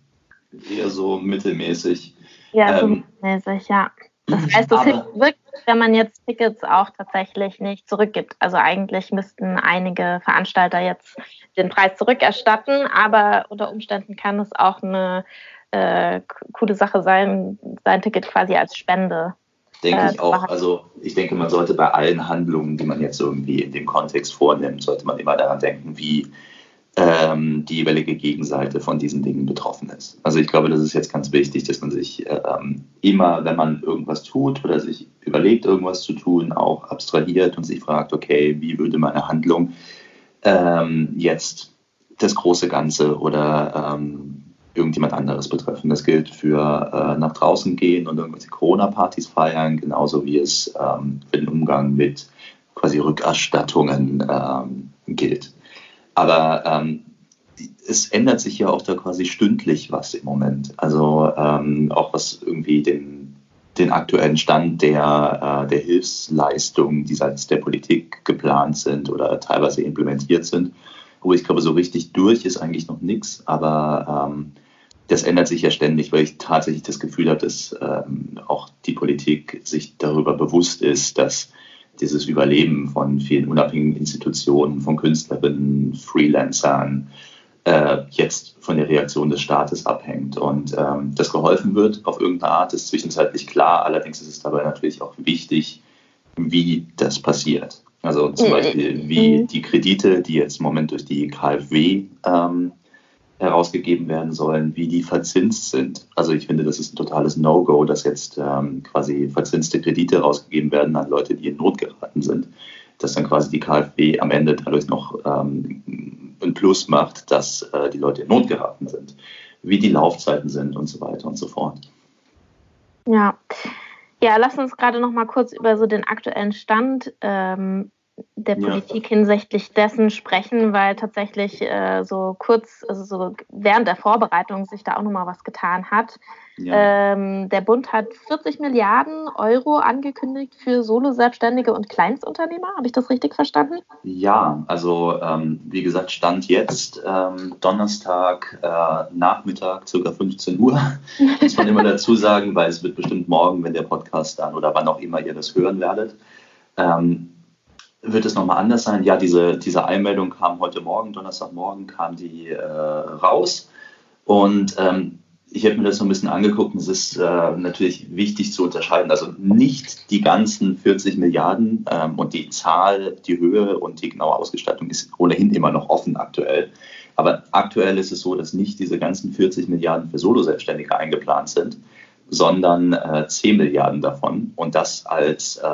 Eher so mittelmäßig. Ja, so ähm, mittelmäßig, ja. Das heißt, es hilft wirklich, wenn man jetzt Tickets auch tatsächlich nicht zurückgibt. Also eigentlich müssten einige Veranstalter jetzt den Preis zurückerstatten, aber unter Umständen kann es auch eine äh, coole Sache sein, sein Ticket quasi als Spende Denke äh, ich auch. Also ich denke, man sollte bei allen Handlungen, die man jetzt irgendwie in dem Kontext vornimmt, sollte man immer daran denken, wie ähm, die jeweilige Gegenseite von diesen Dingen betroffen ist. Also ich glaube, das ist jetzt ganz wichtig, dass man sich ähm, immer, wenn man irgendwas tut oder sich überlegt, irgendwas zu tun, auch abstrahiert und sich fragt, okay, wie würde meine Handlung ähm, jetzt das große Ganze oder ähm, irgendjemand anderes betreffen. Das gilt für äh, nach draußen gehen und irgendwelche Corona-Partys feiern, genauso wie es ähm, für den Umgang mit quasi Rückerstattungen ähm, gilt. Aber ähm, es ändert sich ja auch da quasi stündlich was im Moment. Also ähm, auch was irgendwie den, den aktuellen Stand der, äh, der Hilfsleistungen, die seitens der Politik geplant sind oder teilweise implementiert sind. Wo ich glaube, so richtig durch ist eigentlich noch nichts, aber ähm, das ändert sich ja ständig, weil ich tatsächlich das Gefühl habe, dass ähm, auch die Politik sich darüber bewusst ist, dass dieses Überleben von vielen unabhängigen Institutionen, von Künstlerinnen, Freelancern, äh, jetzt von der Reaktion des Staates abhängt. Und ähm, dass geholfen wird auf irgendeine Art, ist zwischenzeitlich klar. Allerdings ist es dabei natürlich auch wichtig, wie das passiert. Also zum Beispiel wie die Kredite, die jetzt im Moment durch die KfW ähm, herausgegeben werden sollen, wie die verzinst sind. Also ich finde, das ist ein totales No-Go, dass jetzt ähm, quasi verzinste Kredite herausgegeben werden an Leute, die in Not geraten sind. Dass dann quasi die KfW am Ende dadurch noch ähm, ein Plus macht, dass äh, die Leute in Not geraten sind. Wie die Laufzeiten sind und so weiter und so fort. Ja. Ja, lass uns gerade noch mal kurz über so den aktuellen Stand ähm, der Politik ja. hinsichtlich dessen sprechen, weil tatsächlich äh, so kurz, also so während der Vorbereitung sich da auch nochmal was getan hat. Ja. Ähm, der Bund hat 40 Milliarden Euro angekündigt für Solo-Selbstständige und Kleinstunternehmer. Habe ich das richtig verstanden? Ja, also ähm, wie gesagt, Stand jetzt ähm, Donnerstag äh, Nachmittag, circa 15 Uhr, muss man immer dazu sagen, weil es wird bestimmt morgen, wenn der Podcast dann oder wann auch immer ihr das hören werdet, ähm, wird es nochmal anders sein? Ja, diese, diese Einmeldung kam heute Morgen, Donnerstagmorgen kam die äh, raus. Und ähm, ich habe mir das so ein bisschen angeguckt und es ist äh, natürlich wichtig zu unterscheiden. Also nicht die ganzen 40 Milliarden ähm, und die Zahl, die Höhe und die genaue Ausgestattung ist ohnehin immer noch offen aktuell. Aber aktuell ist es so, dass nicht diese ganzen 40 Milliarden für Solo-Selbstständige eingeplant sind, sondern äh, 10 Milliarden davon und das als äh,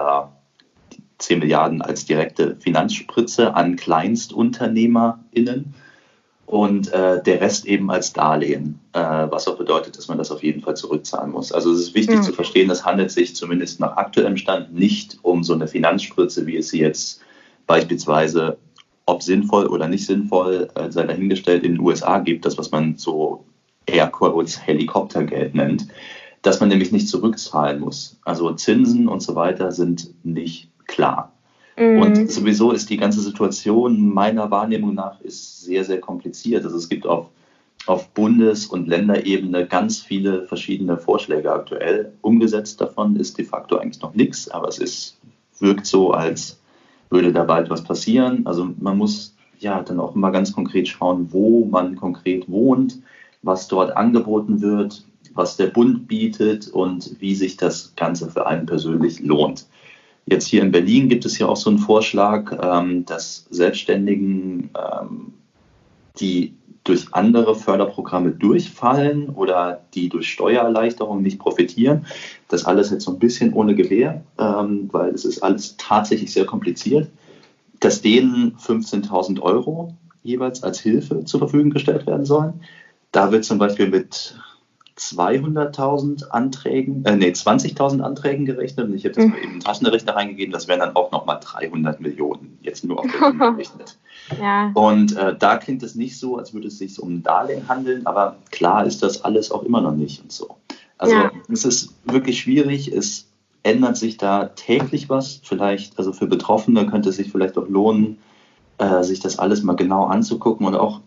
10 Milliarden als direkte Finanzspritze an KleinstunternehmerInnen und äh, der Rest eben als Darlehen, äh, was auch bedeutet, dass man das auf jeden Fall zurückzahlen muss. Also es ist wichtig mhm. zu verstehen, es handelt sich zumindest nach aktuellem Stand nicht um so eine Finanzspritze, wie es sie jetzt beispielsweise, ob sinnvoll oder nicht sinnvoll, äh, sei dahingestellt, in den USA gibt, das, was man so eher kurz Helikoptergeld nennt, dass man nämlich nicht zurückzahlen muss. Also Zinsen und so weiter sind nicht klar. Mhm. Und sowieso ist die ganze Situation meiner Wahrnehmung nach ist sehr, sehr kompliziert. Also es gibt auf, auf Bundes- und Länderebene ganz viele verschiedene Vorschläge aktuell. Umgesetzt davon ist de facto eigentlich noch nichts, aber es ist, wirkt so, als würde da bald was passieren. Also man muss ja dann auch immer ganz konkret schauen, wo man konkret wohnt, was dort angeboten wird, was der Bund bietet und wie sich das Ganze für einen persönlich lohnt. Jetzt hier in Berlin gibt es ja auch so einen Vorschlag, ähm, dass Selbstständigen, ähm, die durch andere Förderprogramme durchfallen oder die durch Steuererleichterungen nicht profitieren, das alles jetzt so ein bisschen ohne Gewähr, ähm, weil es ist alles tatsächlich sehr kompliziert, dass denen 15.000 Euro jeweils als Hilfe zur Verfügung gestellt werden sollen. Da wird zum Beispiel mit 200.000 Anträgen, äh, nee, 20.000 Anträgen gerechnet und ich habe das mhm. mal eben in den Taschenrechner reingegeben, das wären dann auch nochmal 300 Millionen, jetzt nur auf Berlin gerechnet. Ja. Und äh, da klingt es nicht so, als würde es sich um ein Darlehen handeln, aber klar ist das alles auch immer noch nicht und so. Also ja. es ist wirklich schwierig, es ändert sich da täglich was, vielleicht, also für Betroffene könnte es sich vielleicht auch lohnen, äh, sich das alles mal genau anzugucken und auch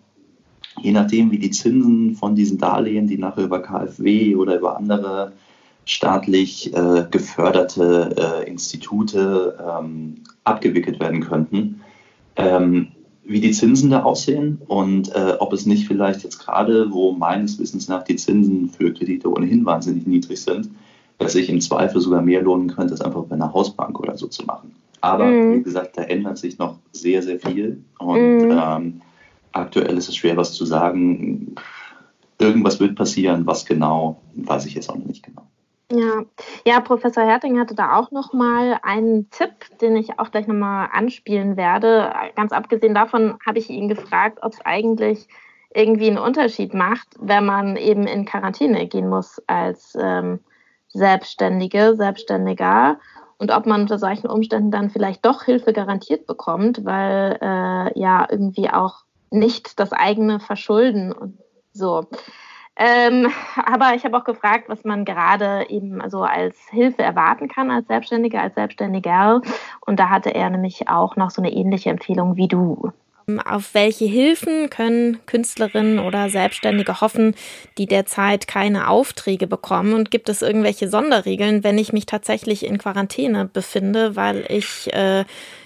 je nachdem, wie die Zinsen von diesen Darlehen, die nachher über KfW oder über andere staatlich äh, geförderte äh, Institute ähm, abgewickelt werden könnten, ähm, wie die Zinsen da aussehen und äh, ob es nicht vielleicht jetzt gerade, wo meines Wissens nach die Zinsen für Kredite ohnehin wahnsinnig niedrig sind, dass sich im Zweifel sogar mehr lohnen könnte, das einfach bei einer Hausbank oder so zu machen. Aber mhm. wie gesagt, da ändert sich noch sehr, sehr viel und mhm. ähm, aktuell ist es schwer, was zu sagen. Irgendwas wird passieren, was genau, weiß ich jetzt auch noch nicht genau. Ja, ja, Professor Herting hatte da auch noch mal einen Tipp, den ich auch gleich noch mal anspielen werde. Ganz abgesehen davon habe ich ihn gefragt, ob es eigentlich irgendwie einen Unterschied macht, wenn man eben in Quarantäne gehen muss als ähm, Selbstständige, Selbstständiger und ob man unter solchen Umständen dann vielleicht doch Hilfe garantiert bekommt, weil äh, ja irgendwie auch nicht das eigene Verschulden und so. Ähm, aber ich habe auch gefragt, was man gerade eben so als Hilfe erwarten kann als Selbstständiger, als Selbstständiger. Und da hatte er nämlich auch noch so eine ähnliche Empfehlung wie du. Auf welche Hilfen können Künstlerinnen oder Selbstständige hoffen, die derzeit keine Aufträge bekommen? Und gibt es irgendwelche Sonderregeln, wenn ich mich tatsächlich in Quarantäne befinde, weil ich äh,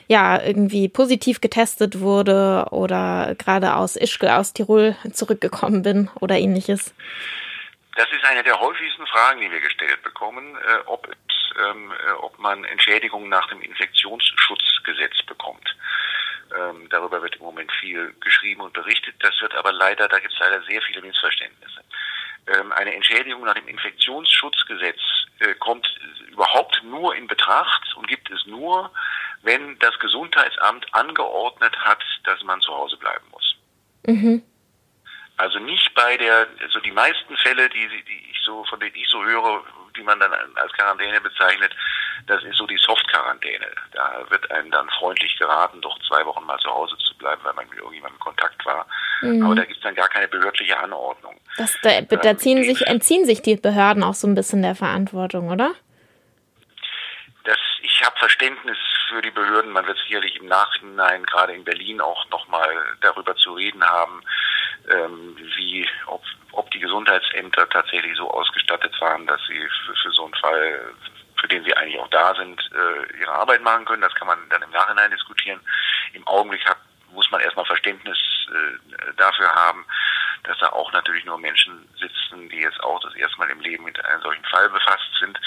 ja irgendwie positiv getestet wurde oder gerade aus Ischgl, aus Tirol zurückgekommen bin oder ähnliches? Das ist eine der häufigsten Fragen, die wir gestellt bekommen, äh, ob, ähm, äh, ob man Entschädigungen nach dem Infektionsschutzgesetz bekommt. Ähm, darüber wird im Moment viel geschrieben und berichtet. Das wird aber leider, da gibt es leider sehr viele Missverständnisse. Ähm, eine Entschädigung nach dem Infektionsschutzgesetz äh, kommt überhaupt nur in Betracht und gibt es nur, wenn das Gesundheitsamt angeordnet hat, dass man zu Hause bleiben muss. Mhm. Also nicht bei der, also die meisten Fälle, die, die ich so, von denen ich so höre, die man dann als Quarantäne bezeichnet, das ist so die Soft-Quarantäne. Da wird einem dann freundlich geraten, doch zwei Wochen mal zu Hause zu bleiben, weil man mit irgendjemandem in Kontakt war. Mhm. Aber da gibt es dann gar keine behördliche Anordnung. Das, da, da ziehen sich, entziehen sich die Behörden auch so ein bisschen der Verantwortung, oder? Das, ich habe Verständnis für die Behörden. Man wird sicherlich im Nachhinein gerade in Berlin auch nochmal darüber zu reden haben, ähm, wie, ob, ob die Gesundheitsämter tatsächlich so ausgestattet waren, dass sie für, für so einen Fall, für den sie eigentlich auch da sind, äh, ihre Arbeit machen können. Das kann man dann im Nachhinein diskutieren. Im Augenblick hat, muss man erstmal Verständnis äh, dafür haben, dass da auch natürlich nur Menschen sitzen, die jetzt auch das erste Mal im Leben mit einem solchen Fall befasst sind.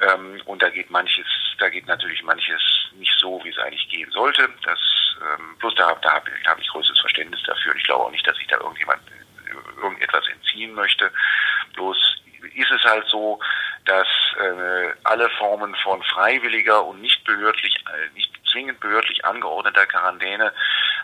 Ähm, und da geht manches, da geht natürlich manches nicht so, wie es eigentlich gehen sollte. Das, ähm, bloß da, da habe hab ich größtes Verständnis dafür. Ich glaube auch nicht, dass sich da irgendjemand äh, irgendetwas entziehen möchte. Bloß ist es halt so, dass äh, alle Formen von freiwilliger und nicht behördlich, äh, nicht zwingend behördlich angeordneter Quarantäne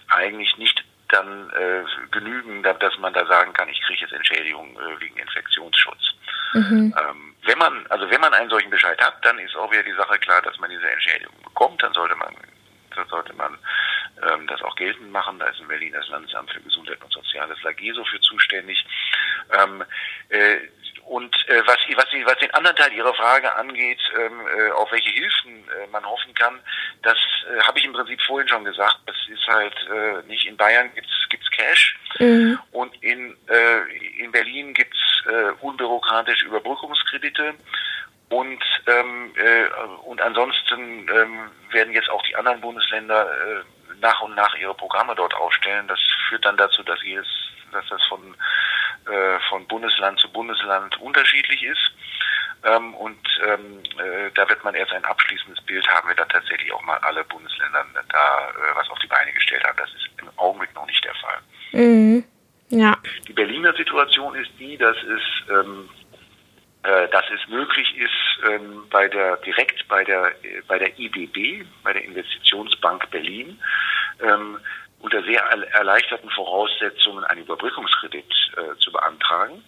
eigentlich nicht dann äh, genügen, dass man da sagen kann, ich kriege jetzt Entschädigung äh, wegen Infektionsschutz. Mhm. Ähm, wenn man, also wenn man einen solchen Bescheid hat, dann ist auch wieder die Sache klar, dass man diese Entschädigung bekommt. Dann sollte man, dann sollte man ähm, das auch geltend machen. Da ist in Berlin das Landesamt für Gesundheit und Soziales LAGESO für zuständig. Ähm, äh, und äh, was, was, was den anderen Teil Ihrer Frage angeht, ähm, äh, auf welche Hilfen äh, man hoffen kann, das äh, habe ich im Prinzip vorhin schon gesagt. Das ist halt äh, nicht in Bayern gibt's gibt's Cash mhm. und in äh, in Berlin gibt's äh, unbürokratische Überbrückungskredite und ähm, äh, und ansonsten ähm, werden jetzt auch die anderen Bundesländer äh, nach und nach ihre Programme dort aufstellen. Das führt dann dazu, dass jedes dass das von äh, von Bundesland zu Bundesland unterschiedlich ist. Ähm, und ähm, äh, da wird man erst ein abschließendes Bild haben, wenn da tatsächlich auch mal alle Bundesländer da äh, was auf die Beine gestellt haben. Das ist im Augenblick noch nicht der Fall. Mhm. Ja. Die Berliner Situation ist die, dass es ähm, äh, dass es möglich ist, ähm, bei der direkt bei der äh, bei der IBB, bei der Investitionsbank Berlin, ähm, unter sehr erleichterten Voraussetzungen einen Überbrückungskredit äh, zu beantragen.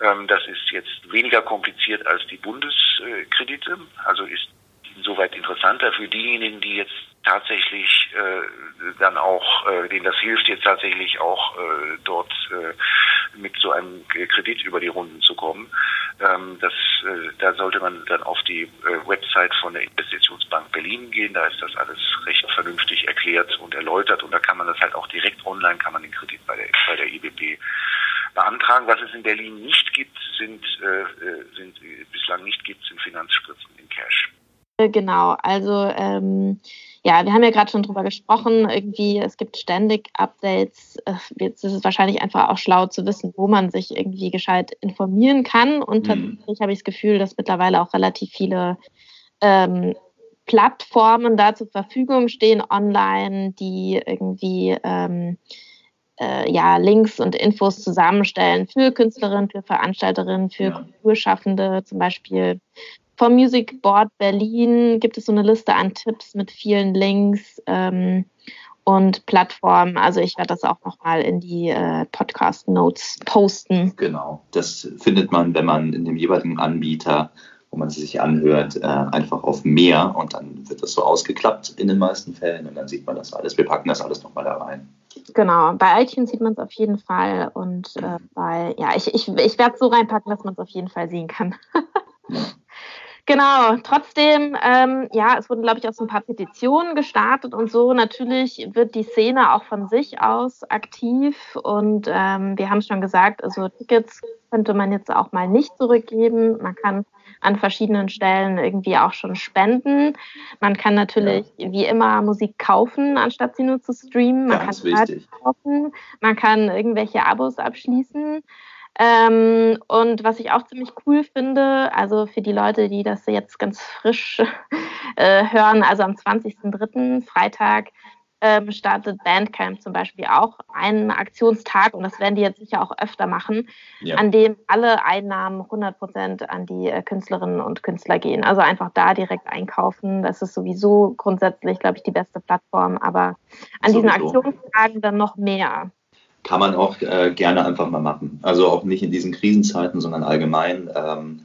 Ähm, das ist jetzt weniger kompliziert als die Bundeskredite, also ist insoweit interessanter für diejenigen, die jetzt tatsächlich äh, dann auch, äh, denen das hilft, jetzt tatsächlich auch äh, dort äh, mit so einem Kredit über die Runden zu kommen. Ähm, das, äh, da sollte man dann auf die äh, Website von der Investitionsbank Berlin gehen. Da ist das alles recht vernünftig erklärt und erläutert und da kann man das halt auch direkt online, kann man den Kredit bei der, bei der IBP beantragen. Was es in Berlin nicht gibt, sind, äh, äh sind bislang nicht gibt, sind Finanzspritzen in Cash. Genau, also ähm, ja, wir haben ja gerade schon drüber gesprochen, irgendwie, es gibt ständig Updates. Äh, jetzt ist es wahrscheinlich einfach auch schlau zu wissen, wo man sich irgendwie gescheit informieren kann. Und mhm. tatsächlich habe ich das Gefühl, dass mittlerweile auch relativ viele ähm, Plattformen da zur Verfügung stehen online, die irgendwie ähm, äh, ja, Links und Infos zusammenstellen für Künstlerinnen, für Veranstalterinnen, für ja. Kulturschaffende, zum Beispiel vom Music Board Berlin gibt es so eine Liste an Tipps mit vielen Links ähm, und Plattformen. Also ich werde das auch nochmal in die äh, Podcast Notes posten. Genau, das findet man, wenn man in dem jeweiligen Anbieter, wo man es sich anhört, äh, einfach auf mehr und dann wird das so ausgeklappt in den meisten Fällen und dann sieht man das alles. Wir packen das alles nochmal da rein. Genau, bei iTunes sieht man es auf jeden Fall und äh, bei, ja, ich, ich, ich werde es so reinpacken, dass man es auf jeden Fall sehen kann. ja. Genau, trotzdem, ähm, ja, es wurden, glaube ich, auch so ein paar Petitionen gestartet und so. Natürlich wird die Szene auch von sich aus aktiv und ähm, wir haben es schon gesagt, also Tickets könnte man jetzt auch mal nicht zurückgeben. Man kann an verschiedenen Stellen irgendwie auch schon spenden. Man kann natürlich ja. wie immer Musik kaufen, anstatt sie nur zu streamen. Man Ganz kann wichtig. kaufen, man kann irgendwelche Abos abschließen. Ähm, und was ich auch ziemlich cool finde, also für die Leute, die das jetzt ganz frisch äh, hören, also am 20.03. Freitag ähm, startet Bandcamp zum Beispiel auch einen Aktionstag und das werden die jetzt sicher auch öfter machen, ja. an dem alle Einnahmen 100 Prozent an die äh, Künstlerinnen und Künstler gehen. Also einfach da direkt einkaufen. Das ist sowieso grundsätzlich, glaube ich, die beste Plattform, aber an sowieso. diesen Aktionstagen dann noch mehr kann man auch äh, gerne einfach mal machen. Also auch nicht in diesen Krisenzeiten, sondern allgemein. Ähm,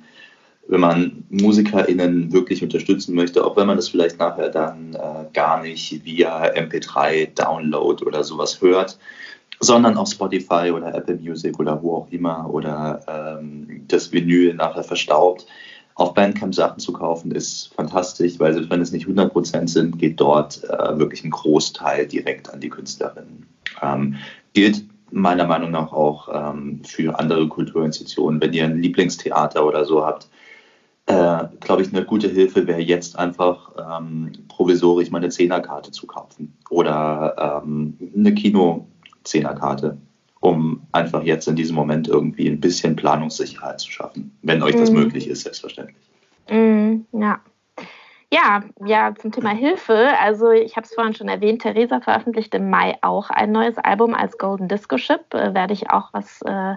wenn man MusikerInnen wirklich unterstützen möchte, auch wenn man das vielleicht nachher dann äh, gar nicht via MP3, Download oder sowas hört, sondern auf Spotify oder Apple Music oder wo auch immer oder ähm, das Vinyl nachher verstaubt. Auf Bandcamp Sachen zu kaufen ist fantastisch, weil selbst wenn es nicht 100% sind, geht dort äh, wirklich ein Großteil direkt an die Künstlerinnen. Ähm, gilt meiner Meinung nach auch ähm, für andere Kulturinstitutionen. Wenn ihr ein Lieblingstheater oder so habt, äh, glaube ich, eine gute Hilfe wäre jetzt einfach ähm, provisorisch mal eine Zehnerkarte zu kaufen oder ähm, eine Kino-Zehnerkarte, um einfach jetzt in diesem Moment irgendwie ein bisschen Planungssicherheit zu schaffen, wenn euch das mhm. möglich ist, selbstverständlich. Mhm, ja. Ja, ja, zum Thema Hilfe. Also ich habe es vorhin schon erwähnt, Theresa veröffentlicht im Mai auch ein neues Album als Golden Disco Ship. Äh, werde ich auch was äh,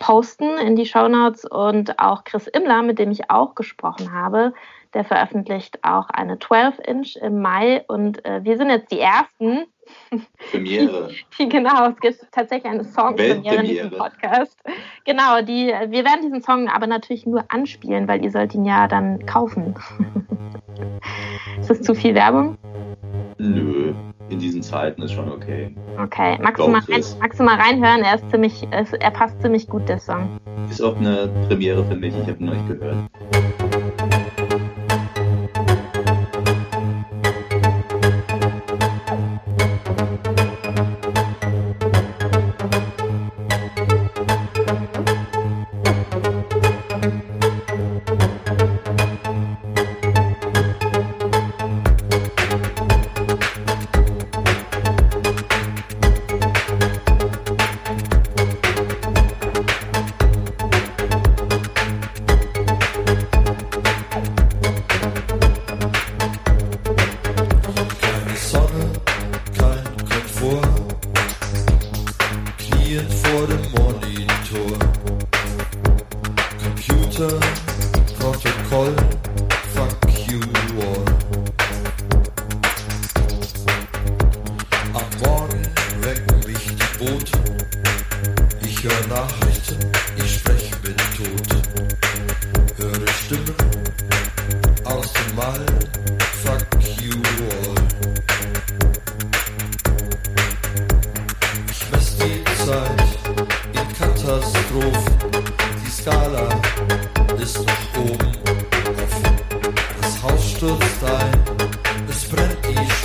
posten in die Show Notes. Und auch Chris Immler, mit dem ich auch gesprochen habe, der veröffentlicht auch eine 12-Inch im Mai. Und äh, wir sind jetzt die Ersten, Premiere. genau, es gibt tatsächlich eine Song-Premiere in diesem Podcast. Genau, die, wir werden diesen Song aber natürlich nur anspielen, weil ihr sollt ihn ja dann kaufen. ist das zu viel Werbung? Nö, in diesen Zeiten ist schon okay. Okay, magst, du mal, rein, magst du mal reinhören? Er, ist ziemlich, er passt ziemlich gut, der Song. Ist auch eine Premiere für mich, ich habe ihn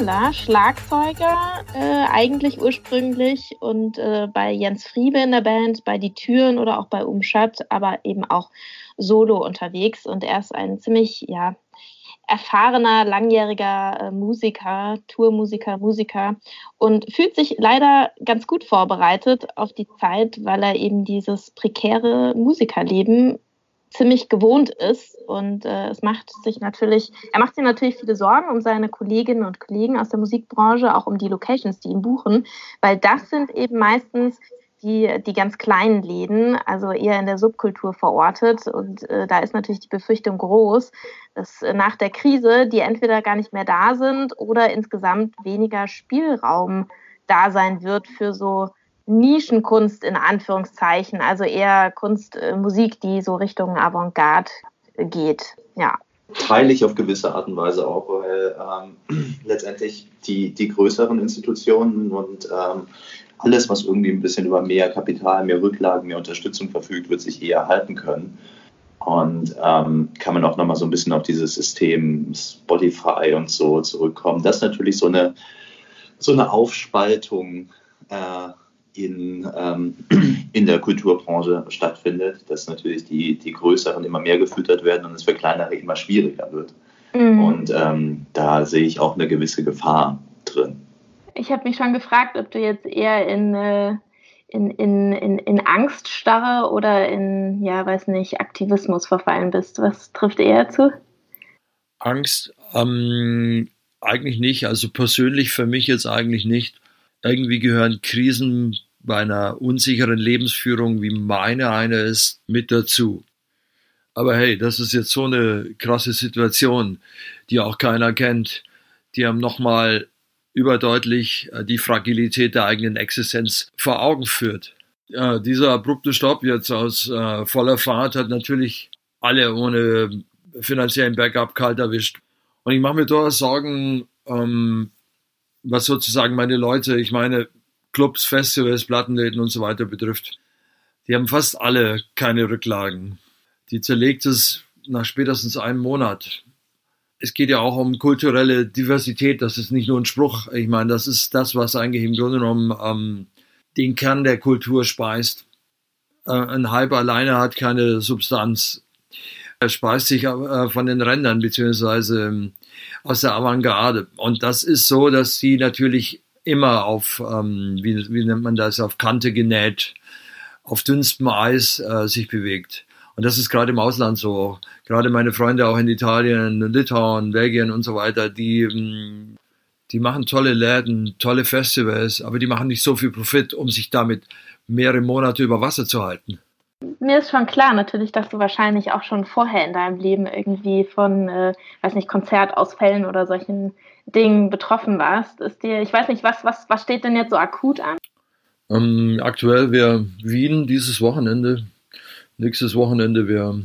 Immler, Schlagzeuger äh, eigentlich ursprünglich und äh, bei Jens Friebe in der Band, bei Die Türen oder auch bei Umschat, aber eben auch solo unterwegs. Und er ist ein ziemlich, ja, erfahrener, langjähriger äh, Musiker, Tourmusiker, Musiker und fühlt sich leider ganz gut vorbereitet auf die Zeit, weil er eben dieses prekäre Musikerleben ziemlich gewohnt ist. Und äh, es macht sich natürlich, er macht sich natürlich viele Sorgen um seine Kolleginnen und Kollegen aus der Musikbranche, auch um die Locations, die ihn buchen, weil das sind eben meistens die, die ganz kleinen Läden, also eher in der Subkultur verortet. Und äh, da ist natürlich die Befürchtung groß, dass äh, nach der Krise die entweder gar nicht mehr da sind oder insgesamt weniger Spielraum da sein wird für so Nischenkunst in Anführungszeichen, also eher Kunst, äh, Musik, die so Richtung Avantgarde geht. Ja. Teile ich auf gewisse Art und Weise auch, weil ähm, letztendlich die, die größeren Institutionen und ähm, alles, was irgendwie ein bisschen über mehr Kapital, mehr Rücklagen, mehr Unterstützung verfügt, wird sich eher halten können. Und ähm, kann man auch nochmal so ein bisschen auf dieses System Spotify und so zurückkommen. Das ist natürlich so eine, so eine Aufspaltung äh, in, ähm, in der Kulturbranche stattfindet, dass natürlich die, die größeren immer mehr gefüttert werden und es für kleinere immer schwieriger wird. Mhm. Und ähm, da sehe ich auch eine gewisse Gefahr drin. Ich habe mich schon gefragt, ob du jetzt eher in, äh, in, in, in, in Angststarre oder in, ja, weiß nicht, Aktivismus verfallen bist. Was trifft eher zu? Angst? Ähm, eigentlich nicht. Also persönlich für mich jetzt eigentlich nicht irgendwie gehören Krisen bei einer unsicheren Lebensführung, wie meine eine ist, mit dazu. Aber hey, das ist jetzt so eine krasse Situation, die auch keiner kennt, die einem nochmal überdeutlich äh, die Fragilität der eigenen Existenz vor Augen führt. Ja, dieser abrupte Stopp jetzt aus äh, voller Fahrt hat natürlich alle ohne finanziellen Backup kalt erwischt. Und ich mache mir durchaus Sorgen, ähm, was sozusagen meine Leute, ich meine Clubs, Festivals, Plattenläden und so weiter betrifft. Die haben fast alle keine Rücklagen. Die zerlegt es nach spätestens einem Monat. Es geht ja auch um kulturelle Diversität. Das ist nicht nur ein Spruch. Ich meine, das ist das, was eigentlich im Grunde genommen ähm, den Kern der Kultur speist. Äh, ein Hype alleine hat keine Substanz. Er speist sich äh, von den Rändern beziehungsweise ähm, aus der Avantgarde. Und das ist so, dass sie natürlich immer auf, ähm, wie, wie nennt man das, auf Kante genäht, auf dünnstem Eis äh, sich bewegt. Und das ist gerade im Ausland so. Gerade meine Freunde auch in Italien, Litauen, Belgien und so weiter, die, ähm, die machen tolle Läden, tolle Festivals, aber die machen nicht so viel Profit, um sich damit mehrere Monate über Wasser zu halten. Mir ist schon klar natürlich, dass du wahrscheinlich auch schon vorher in deinem Leben irgendwie von, äh, weiß nicht, Konzertausfällen oder solchen Dingen betroffen warst. Ist dir, ich weiß nicht, was, was, was steht denn jetzt so akut an? Ähm, aktuell wäre Wien dieses Wochenende. Nächstes Wochenende wäre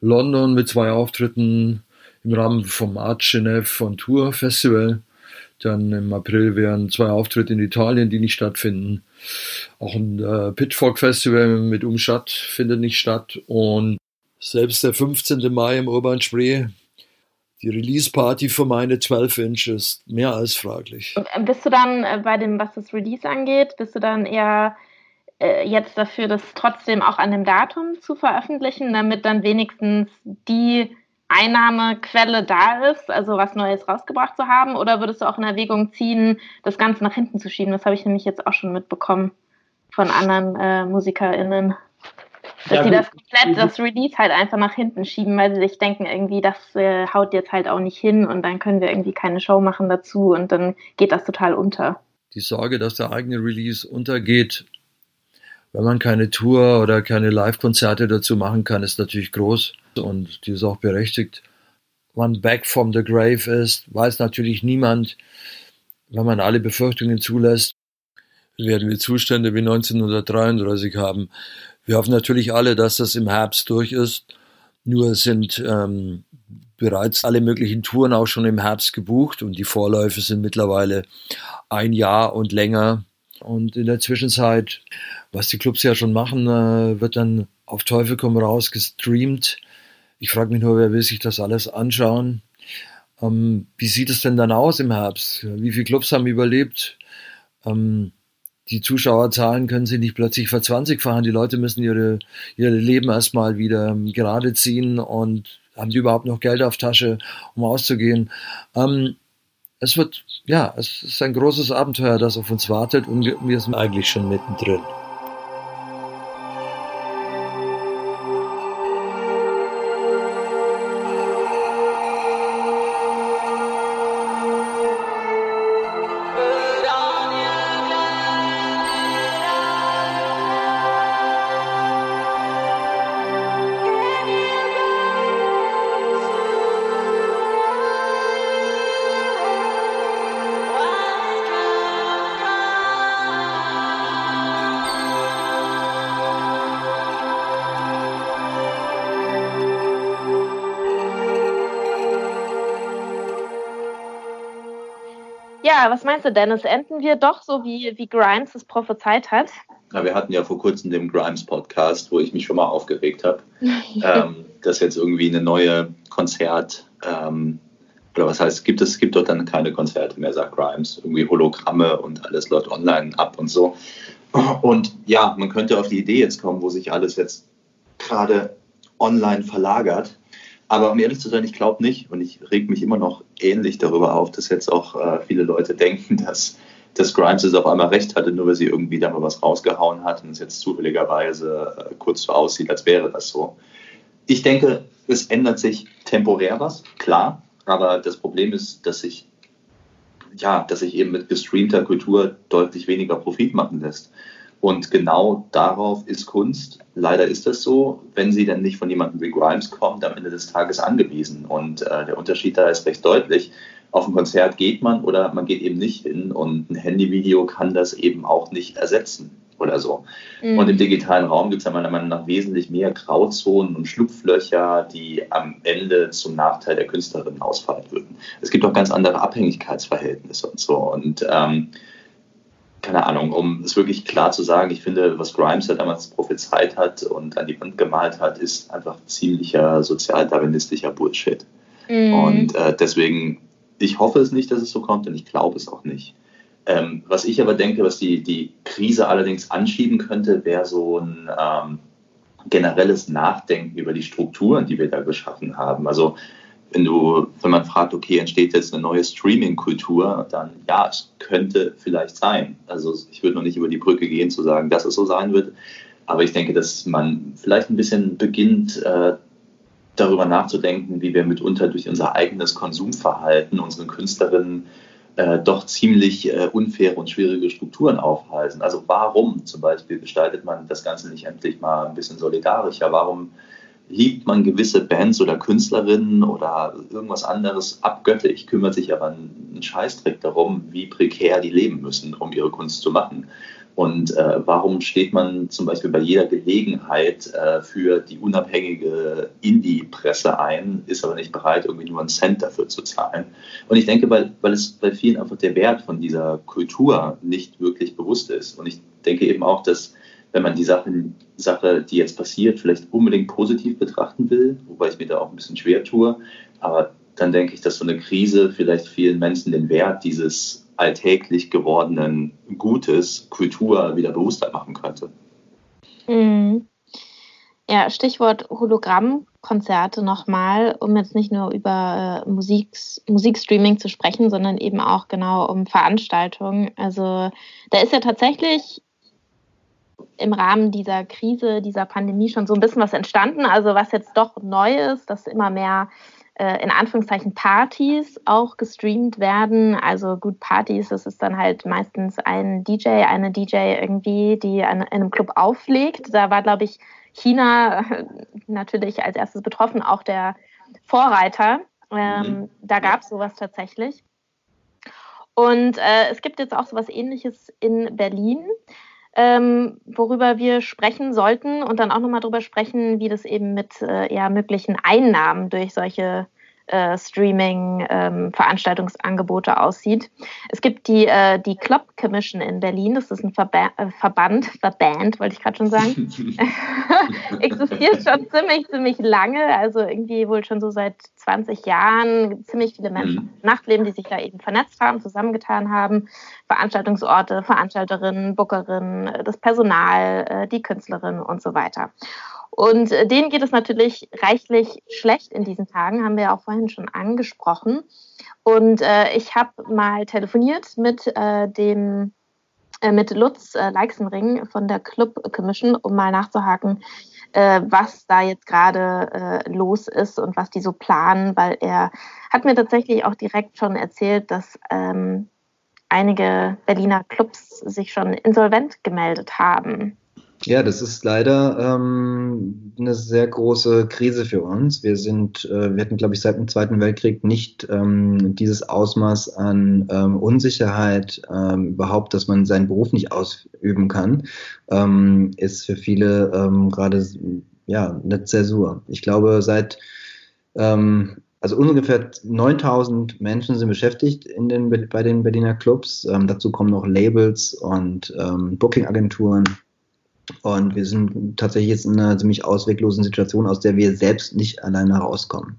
London mit zwei Auftritten im Rahmen vom Art Genève on Tour Festival. Dann im April wären zwei Auftritte in Italien, die nicht stattfinden. Auch ein äh, Pitchfork Festival mit Umstadt findet nicht statt. Und selbst der 15. Mai im Urban Spree, die Release-Party für meine 12 Inch ist mehr als fraglich. Bist du dann äh, bei dem, was das Release angeht, bist du dann eher äh, jetzt dafür, das trotzdem auch an dem Datum zu veröffentlichen, damit dann wenigstens die Einnahmequelle da ist, also was Neues rausgebracht zu haben? Oder würdest du auch in Erwägung ziehen, das Ganze nach hinten zu schieben? Das habe ich nämlich jetzt auch schon mitbekommen von anderen äh, MusikerInnen. Dass ja, sie das komplett, das Release halt einfach nach hinten schieben, weil sie sich denken, irgendwie, das äh, haut jetzt halt auch nicht hin und dann können wir irgendwie keine Show machen dazu und dann geht das total unter. Die Sorge, dass der eigene Release untergeht, wenn man keine Tour oder keine Live-Konzerte dazu machen kann, ist natürlich groß und die ist auch berechtigt. Wann Back from the Grave ist, weiß natürlich niemand. Wenn man alle Befürchtungen zulässt, werden wir Zustände wie 1933 haben. Wir hoffen natürlich alle, dass das im Herbst durch ist. Nur sind ähm, bereits alle möglichen Touren auch schon im Herbst gebucht und die Vorläufe sind mittlerweile ein Jahr und länger. Und in der Zwischenzeit, was die Clubs ja schon machen, äh, wird dann auf Teufel komm raus gestreamt ich frage mich nur, wer will sich das alles anschauen? Ähm, wie sieht es denn dann aus im Herbst? Wie viele Clubs haben überlebt? Ähm, die Zuschauerzahlen können sich nicht plötzlich ver 20 fahren. Die Leute müssen ihre, ihr Leben erstmal wieder ähm, gerade ziehen und haben die überhaupt noch Geld auf Tasche, um auszugehen. Ähm, es wird, ja, es ist ein großes Abenteuer, das auf uns wartet und wir, wir sind eigentlich schon mittendrin. Was meinst du, Dennis? Enden wir doch so, wie, wie Grimes es prophezeit hat? Ja, wir hatten ja vor kurzem den Grimes-Podcast, wo ich mich schon mal aufgeregt habe, ähm, dass jetzt irgendwie eine neue Konzert, ähm, oder was heißt, gibt es gibt doch dann keine Konzerte mehr, sagt Grimes. Irgendwie Hologramme und alles läuft online ab und so. Und ja, man könnte auf die Idee jetzt kommen, wo sich alles jetzt gerade online verlagert. Aber um ehrlich zu sein, ich glaube nicht und ich reg mich immer noch ähnlich darüber auf, dass jetzt auch äh, viele Leute denken, dass, dass Grimes es auf einmal recht hatte, nur weil sie irgendwie da mal was rausgehauen hat und es jetzt zufälligerweise äh, kurz so aussieht, als wäre das so. Ich denke, es ändert sich temporär was, klar, aber das Problem ist, dass sich ja, dass sich eben mit gestreamter Kultur deutlich weniger Profit machen lässt. Und genau darauf ist Kunst, leider ist das so, wenn sie dann nicht von jemandem wie Grimes kommt, am Ende des Tages angewiesen. Und äh, der Unterschied da ist recht deutlich. Auf ein Konzert geht man oder man geht eben nicht hin und ein Handyvideo kann das eben auch nicht ersetzen oder so. Mhm. Und im digitalen Raum gibt es ja meiner Meinung nach wesentlich mehr Grauzonen und Schlupflöcher, die am Ende zum Nachteil der Künstlerin ausfallen würden. Es gibt auch ganz andere Abhängigkeitsverhältnisse und so. Und ähm, keine Ahnung, um es wirklich klar zu sagen, ich finde, was Grimes ja damals prophezeit hat und an die Wand gemalt hat, ist einfach ziemlicher sozialdarwinistischer Bullshit. Mhm. Und äh, deswegen, ich hoffe es nicht, dass es so kommt und ich glaube es auch nicht. Ähm, was ich aber denke, was die, die Krise allerdings anschieben könnte, wäre so ein ähm, generelles Nachdenken über die Strukturen, die wir da geschaffen haben. Also wenn du, wenn man fragt, okay, entsteht jetzt eine neue Streaming-Kultur, dann ja, es könnte vielleicht sein. Also ich würde noch nicht über die Brücke gehen zu sagen, dass es so sein wird. Aber ich denke, dass man vielleicht ein bisschen beginnt, äh, darüber nachzudenken, wie wir mitunter durch unser eigenes Konsumverhalten unseren Künstlerinnen äh, doch ziemlich äh, unfaire und schwierige Strukturen aufhalten. Also warum zum Beispiel gestaltet man das Ganze nicht endlich mal ein bisschen solidarischer? Warum liebt man gewisse Bands oder Künstlerinnen oder irgendwas anderes abgöttisch, kümmert sich aber einen Scheißdreck darum, wie prekär die leben müssen, um ihre Kunst zu machen. Und äh, warum steht man zum Beispiel bei jeder Gelegenheit äh, für die unabhängige Indie-Presse ein, ist aber nicht bereit, irgendwie nur einen Cent dafür zu zahlen? Und ich denke, weil, weil es bei vielen einfach der Wert von dieser Kultur nicht wirklich bewusst ist. Und ich denke eben auch, dass wenn man die Sache, Sache, die jetzt passiert, vielleicht unbedingt positiv betrachten will, wobei ich mir da auch ein bisschen schwer tue, aber dann denke ich, dass so eine Krise vielleicht vielen Menschen den Wert dieses alltäglich gewordenen Gutes, Kultur wieder bewusster machen könnte. Mhm. Ja, Stichwort Hologrammkonzerte nochmal, um jetzt nicht nur über äh, Musik, Musikstreaming zu sprechen, sondern eben auch genau um Veranstaltungen. Also da ist ja tatsächlich im Rahmen dieser Krise, dieser Pandemie schon so ein bisschen was entstanden. Also was jetzt doch neu ist, dass immer mehr äh, in Anführungszeichen Partys auch gestreamt werden. Also gut, Partys, das ist dann halt meistens ein DJ, eine DJ irgendwie, die an, in einem Club auflegt. Da war, glaube ich, China natürlich als erstes betroffen, auch der Vorreiter. Ähm, mhm. Da gab es sowas tatsächlich. Und äh, es gibt jetzt auch sowas ähnliches in Berlin ähm, worüber wir sprechen sollten und dann auch nochmal darüber sprechen, wie das eben mit äh, ja, möglichen Einnahmen durch solche äh, Streaming-Veranstaltungsangebote ähm, aussieht. Es gibt die, äh, die Club Commission in Berlin, das ist ein Verba äh, Verband, Verband wollte ich gerade schon sagen, existiert schon ziemlich, ziemlich lange, also irgendwie wohl schon so seit 20 Jahren, ziemlich viele Menschen mhm. Nachtleben, die sich da eben vernetzt haben, zusammengetan haben, Veranstaltungsorte, Veranstalterinnen, Bookerinnen, das Personal, äh, die Künstlerinnen und so weiter. Und äh, denen geht es natürlich reichlich schlecht in diesen Tagen, haben wir ja auch vorhin schon angesprochen. Und äh, ich habe mal telefoniert mit äh, dem äh, mit Lutz äh, Leixenring von der Club Commission, um mal nachzuhaken, äh, was da jetzt gerade los ist und was die so planen, weil er hat mir tatsächlich auch direkt schon erzählt, dass ähm, einige Berliner Clubs sich schon insolvent gemeldet haben. Ja, das ist leider ähm, eine sehr große Krise für uns. Wir sind, äh, wir hatten, glaube ich, seit dem Zweiten Weltkrieg nicht ähm, dieses Ausmaß an ähm, Unsicherheit, ähm, überhaupt, dass man seinen Beruf nicht ausüben kann, ähm, ist für viele ähm, gerade ja eine Zäsur. Ich glaube, seit ähm, also ungefähr 9000 Menschen sind beschäftigt in den, bei den Berliner Clubs. Ähm, dazu kommen noch Labels und ähm, Booking-Agenturen und wir sind tatsächlich jetzt in einer ziemlich ausweglosen Situation, aus der wir selbst nicht alleine rauskommen.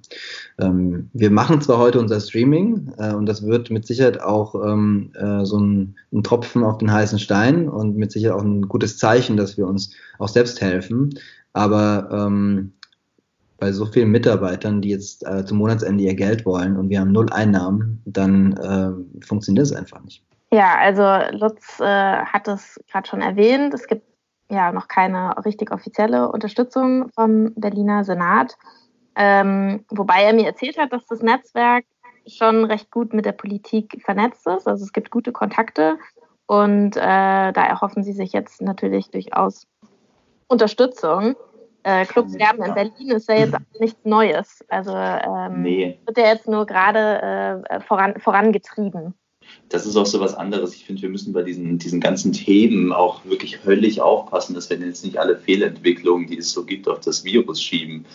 Ähm, wir machen zwar heute unser Streaming äh, und das wird mit Sicherheit auch ähm, äh, so ein, ein, Tropfen auf den heißen Stein und mit Sicherheit auch ein gutes Zeichen, dass wir uns auch selbst helfen. Aber ähm, bei so vielen Mitarbeitern, die jetzt äh, zum Monatsende ihr Geld wollen und wir haben null Einnahmen, dann äh, funktioniert das einfach nicht. Ja, also Lutz äh, hat es gerade schon erwähnt. Es gibt ja noch keine richtig offizielle Unterstützung vom Berliner Senat. Ähm, wobei er mir erzählt hat, dass das Netzwerk schon recht gut mit der Politik vernetzt ist. Also es gibt gute Kontakte und äh, da erhoffen sie sich jetzt natürlich durchaus Unterstützung. Äh, Clubs sterben in Berlin ist ja jetzt nichts Neues. Also ähm, nee. wird ja jetzt nur gerade äh, voran, vorangetrieben das ist auch so was anderes. Ich finde, wir müssen bei diesen, diesen ganzen Themen auch wirklich höllisch aufpassen, dass wir jetzt nicht alle Fehlentwicklungen, die es so gibt, auf das Virus schieben.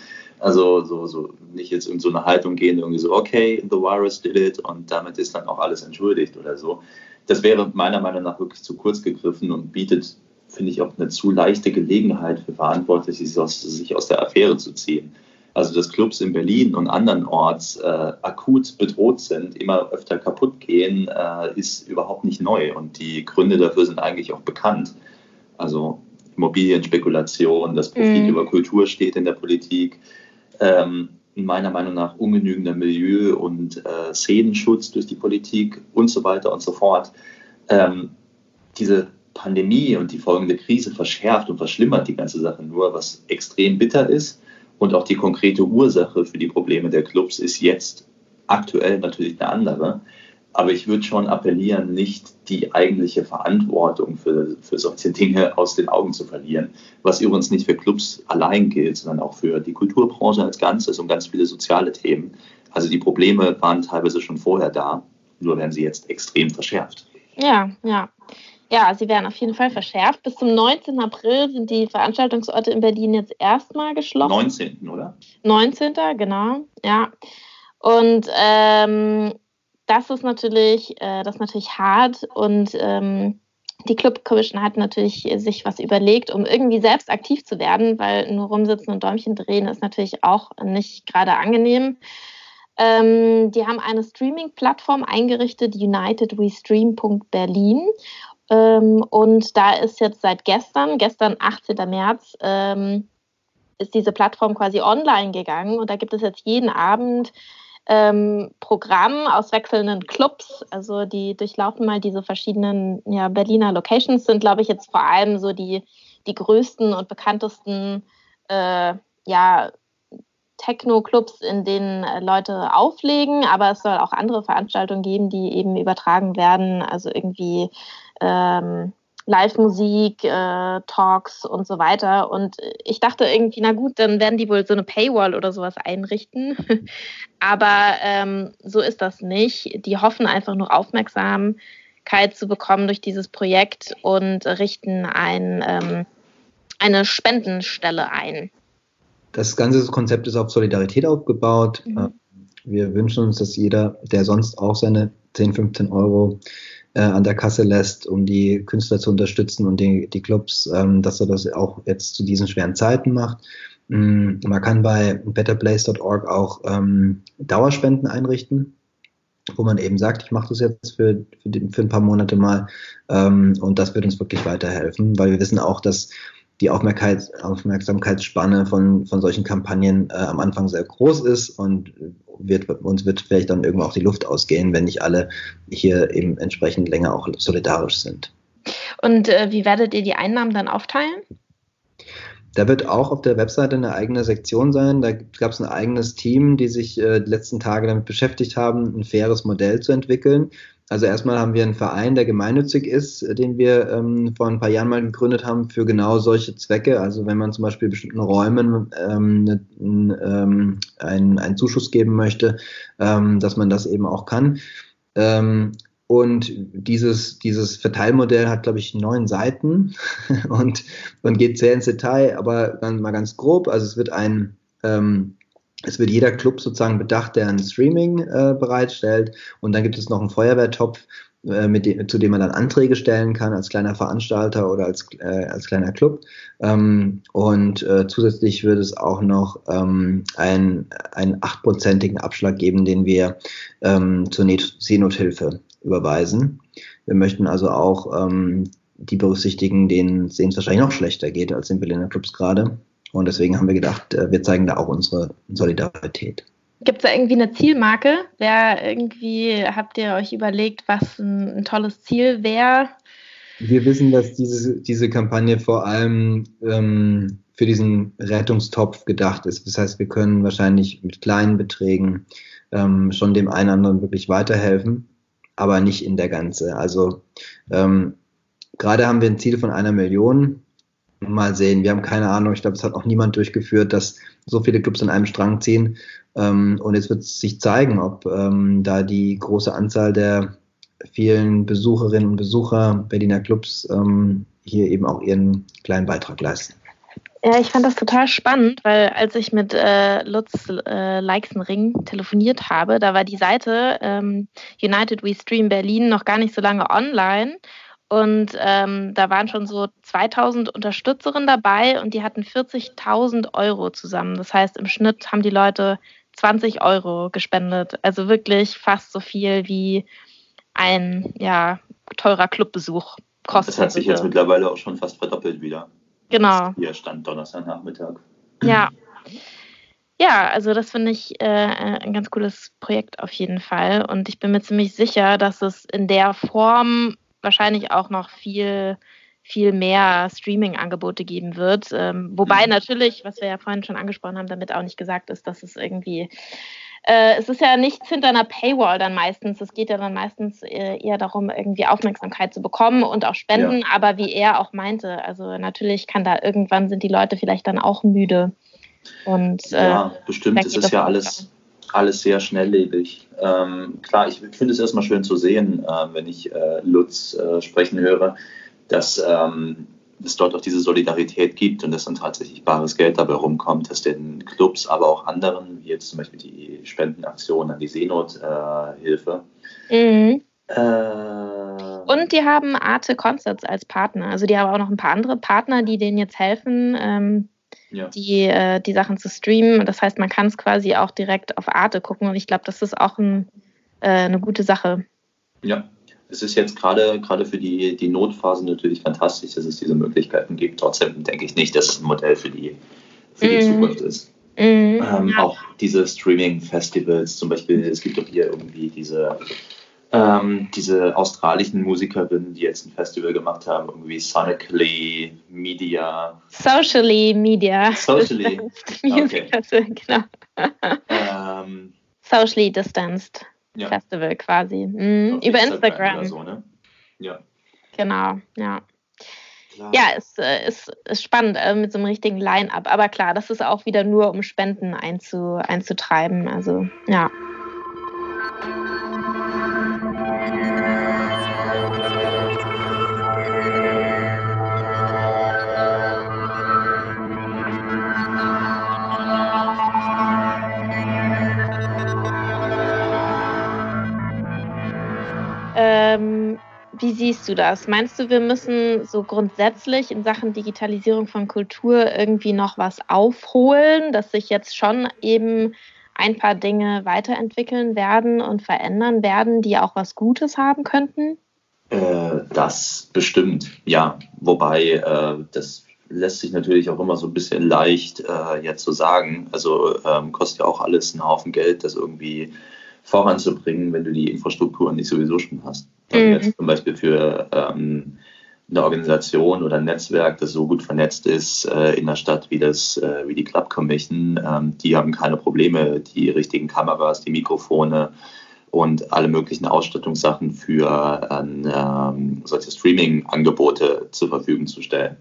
Also so, so nicht jetzt in so eine Haltung gehen, irgendwie so, okay, the virus did it und damit ist dann auch alles entschuldigt oder so. Das wäre meiner Meinung nach wirklich zu kurz gegriffen und bietet, finde ich, auch eine zu leichte Gelegenheit für Verantwortliche, sich aus, sich aus der Affäre zu ziehen also dass Clubs in Berlin und andernorts äh, akut bedroht sind, immer öfter kaputt gehen, äh, ist überhaupt nicht neu. Und die Gründe dafür sind eigentlich auch bekannt. Also Immobilienspekulation, dass Profit mhm. über Kultur steht in der Politik. Ähm, meiner Meinung nach ungenügender Milieu- und äh, Szenenschutz durch die Politik und so weiter und so fort. Ähm, diese Pandemie und die folgende Krise verschärft und verschlimmert die ganze Sache nur, was extrem bitter ist. Und auch die konkrete Ursache für die Probleme der Clubs ist jetzt aktuell natürlich eine andere. Aber ich würde schon appellieren, nicht die eigentliche Verantwortung für, für solche Dinge aus den Augen zu verlieren. Was übrigens nicht für Clubs allein gilt, sondern auch für die Kulturbranche als Ganzes und ganz viele soziale Themen. Also die Probleme waren teilweise schon vorher da, nur werden sie jetzt extrem verschärft. Ja, ja. Ja, sie werden auf jeden Fall verschärft. Bis zum 19. April sind die Veranstaltungsorte in Berlin jetzt erstmal geschlossen. 19. oder? 19. genau, ja. Und ähm, das ist natürlich, äh, das ist natürlich hart und ähm, die Club Commission hat natürlich sich was überlegt, um irgendwie selbst aktiv zu werden, weil nur rumsitzen und Däumchen drehen ist natürlich auch nicht gerade angenehm. Ähm, die haben eine Streaming-Plattform eingerichtet, unitedwestream.berlin. Ähm, und da ist jetzt seit gestern, gestern 18. März, ähm, ist diese Plattform quasi online gegangen und da gibt es jetzt jeden Abend ähm, Programm aus wechselnden Clubs. Also die durchlaufen mal diese verschiedenen ja, Berliner Locations, sind, glaube ich, jetzt vor allem so die, die größten und bekanntesten äh, ja, Techno-Clubs, in denen äh, Leute auflegen, aber es soll auch andere Veranstaltungen geben, die eben übertragen werden. Also irgendwie ähm, Live-Musik, äh, Talks und so weiter. Und ich dachte irgendwie, na gut, dann werden die wohl so eine Paywall oder sowas einrichten. Aber ähm, so ist das nicht. Die hoffen einfach nur Aufmerksamkeit zu bekommen durch dieses Projekt und richten ein, ähm, eine Spendenstelle ein. Das ganze Konzept ist auf Solidarität aufgebaut. Mhm. Äh, wir wünschen uns, dass jeder, der sonst auch seine 10, 15 Euro äh, an der Kasse lässt, um die Künstler zu unterstützen und die, die Clubs, ähm, dass er das auch jetzt zu diesen schweren Zeiten macht. Mm, man kann bei betterplace.org auch ähm, Dauerspenden einrichten, wo man eben sagt, ich mache das jetzt für, für, die, für, ein paar Monate mal ähm, und das wird uns wirklich weiterhelfen, weil wir wissen auch, dass die Aufmerksamkeitsspanne von, von solchen Kampagnen äh, am Anfang sehr groß ist und wird, uns wird vielleicht dann irgendwo auch die Luft ausgehen, wenn nicht alle hier eben entsprechend länger auch solidarisch sind. Und äh, wie werdet ihr die Einnahmen dann aufteilen? Da wird auch auf der Webseite eine eigene Sektion sein. Da gab es ein eigenes Team, die sich äh, die letzten Tage damit beschäftigt haben, ein faires Modell zu entwickeln. Also erstmal haben wir einen Verein, der gemeinnützig ist, äh, den wir ähm, vor ein paar Jahren mal gegründet haben für genau solche Zwecke. Also wenn man zum Beispiel bestimmten Räumen ähm, ne, ähm, einen, einen Zuschuss geben möchte, ähm, dass man das eben auch kann. Ähm, und dieses, dieses Verteilmodell hat, glaube ich, neun Seiten und, und geht sehr ins Detail, aber mal ganz grob. Also es wird ein, ähm, es wird jeder Club sozusagen bedacht, der ein Streaming äh, bereitstellt. Und dann gibt es noch einen Feuerwehrtopf, äh, dem, zu dem man dann Anträge stellen kann als kleiner Veranstalter oder als, äh, als kleiner Club. Ähm, und äh, zusätzlich wird es auch noch ähm, ein, einen achtprozentigen Abschlag geben, den wir ähm, zur Seenothilfe überweisen. Wir möchten also auch ähm, die berücksichtigen, denen es wahrscheinlich noch schlechter geht als den Berliner Clubs gerade. Und deswegen haben wir gedacht, äh, wir zeigen da auch unsere Solidarität. Gibt es da irgendwie eine Zielmarke? Wer irgendwie habt ihr euch überlegt, was ein, ein tolles Ziel wäre? Wir wissen, dass diese, diese Kampagne vor allem ähm, für diesen Rettungstopf gedacht ist. Das heißt, wir können wahrscheinlich mit kleinen Beträgen ähm, schon dem einen oder anderen wirklich weiterhelfen, aber nicht in der Ganze. Also ähm, gerade haben wir ein Ziel von einer Million mal sehen. Wir haben keine Ahnung. Ich glaube, es hat auch niemand durchgeführt, dass so viele Clubs an einem Strang ziehen. Ähm, und jetzt wird sich zeigen, ob ähm, da die große Anzahl der vielen Besucherinnen und Besucher Berliner Clubs ähm, hier eben auch ihren kleinen Beitrag leisten. Ja, ich fand das total spannend, weil als ich mit äh, Lutz äh, Leixenring telefoniert habe, da war die Seite ähm, United We Stream Berlin noch gar nicht so lange online und ähm, da waren schon so 2000 Unterstützerinnen dabei und die hatten 40.000 Euro zusammen. Das heißt, im Schnitt haben die Leute 20 Euro gespendet. Also wirklich fast so viel wie ein ja, teurer Clubbesuch kostet. Das hat sich jetzt mittlerweile auch schon fast verdoppelt wieder. Genau. Hier stand Donnerstagnachmittag. Ja. ja, also das finde ich äh, ein ganz cooles Projekt auf jeden Fall. Und ich bin mir ziemlich sicher, dass es in der Form wahrscheinlich auch noch viel, viel mehr Streaming-Angebote geben wird. Ähm, wobei mhm. natürlich, was wir ja vorhin schon angesprochen haben, damit auch nicht gesagt ist, dass es irgendwie äh, es ist ja nichts hinter einer Paywall dann meistens. Es geht ja dann meistens äh, eher darum, irgendwie Aufmerksamkeit zu bekommen und auch Spenden. Ja. Aber wie er auch meinte, also natürlich kann da irgendwann sind die Leute vielleicht dann auch müde. Und, äh, ja, bestimmt. Es ist ja alles, alles sehr schnelllebig. Ähm, klar, ich finde es erstmal schön zu sehen, äh, wenn ich äh, Lutz äh, sprechen höre, dass ähm, es dort auch diese Solidarität gibt und dass dann tatsächlich bares Geld dabei rumkommt, dass den Clubs, aber auch anderen, wie jetzt zum Beispiel die Spendenaktion an die Seenothilfe. Mhm. Äh, und die haben Arte Concerts als Partner. Also die haben auch noch ein paar andere Partner, die denen jetzt helfen, ähm, ja. die, äh, die Sachen zu streamen. Das heißt, man kann es quasi auch direkt auf Arte gucken und ich glaube, das ist auch ein, äh, eine gute Sache. Ja, es ist jetzt gerade gerade für die, die Notphase natürlich fantastisch, dass es diese Möglichkeiten gibt. Trotzdem denke ich nicht, dass es ein Modell für die, für die mm. Zukunft ist. Mm. Ähm, ja. Auch diese Streaming-Festivals, zum Beispiel, es gibt doch hier irgendwie diese, ähm, diese australischen Musikerinnen, die jetzt ein Festival gemacht haben, irgendwie Sonically Media. Socially Media. Socially. okay. genau. ähm, Socially distanced ja. Festival quasi. Mhm. Über Instagram. Instagram. So, ne? Ja. Genau, ja. Klar. Ja, es äh, ist, ist spannend äh, mit so einem richtigen Line-up. Aber klar, das ist auch wieder nur, um Spenden einzu, einzutreiben. Also, ja. Wie siehst du das? Meinst du, wir müssen so grundsätzlich in Sachen Digitalisierung von Kultur irgendwie noch was aufholen, dass sich jetzt schon eben ein paar Dinge weiterentwickeln werden und verändern werden, die auch was Gutes haben könnten? Äh, das bestimmt, ja. Wobei äh, das lässt sich natürlich auch immer so ein bisschen leicht äh, jetzt so sagen. Also ähm, kostet ja auch alles einen Haufen Geld, das irgendwie voranzubringen, wenn du die Infrastruktur nicht sowieso schon hast. Also mhm. jetzt zum Beispiel für ähm, eine Organisation oder ein Netzwerk, das so gut vernetzt ist äh, in der Stadt wie das äh, wie die Club Commission, ähm, die haben keine Probleme, die richtigen Kameras, die Mikrofone und alle möglichen Ausstattungssachen für ähm, solche Streaming-Angebote zur Verfügung zu stellen.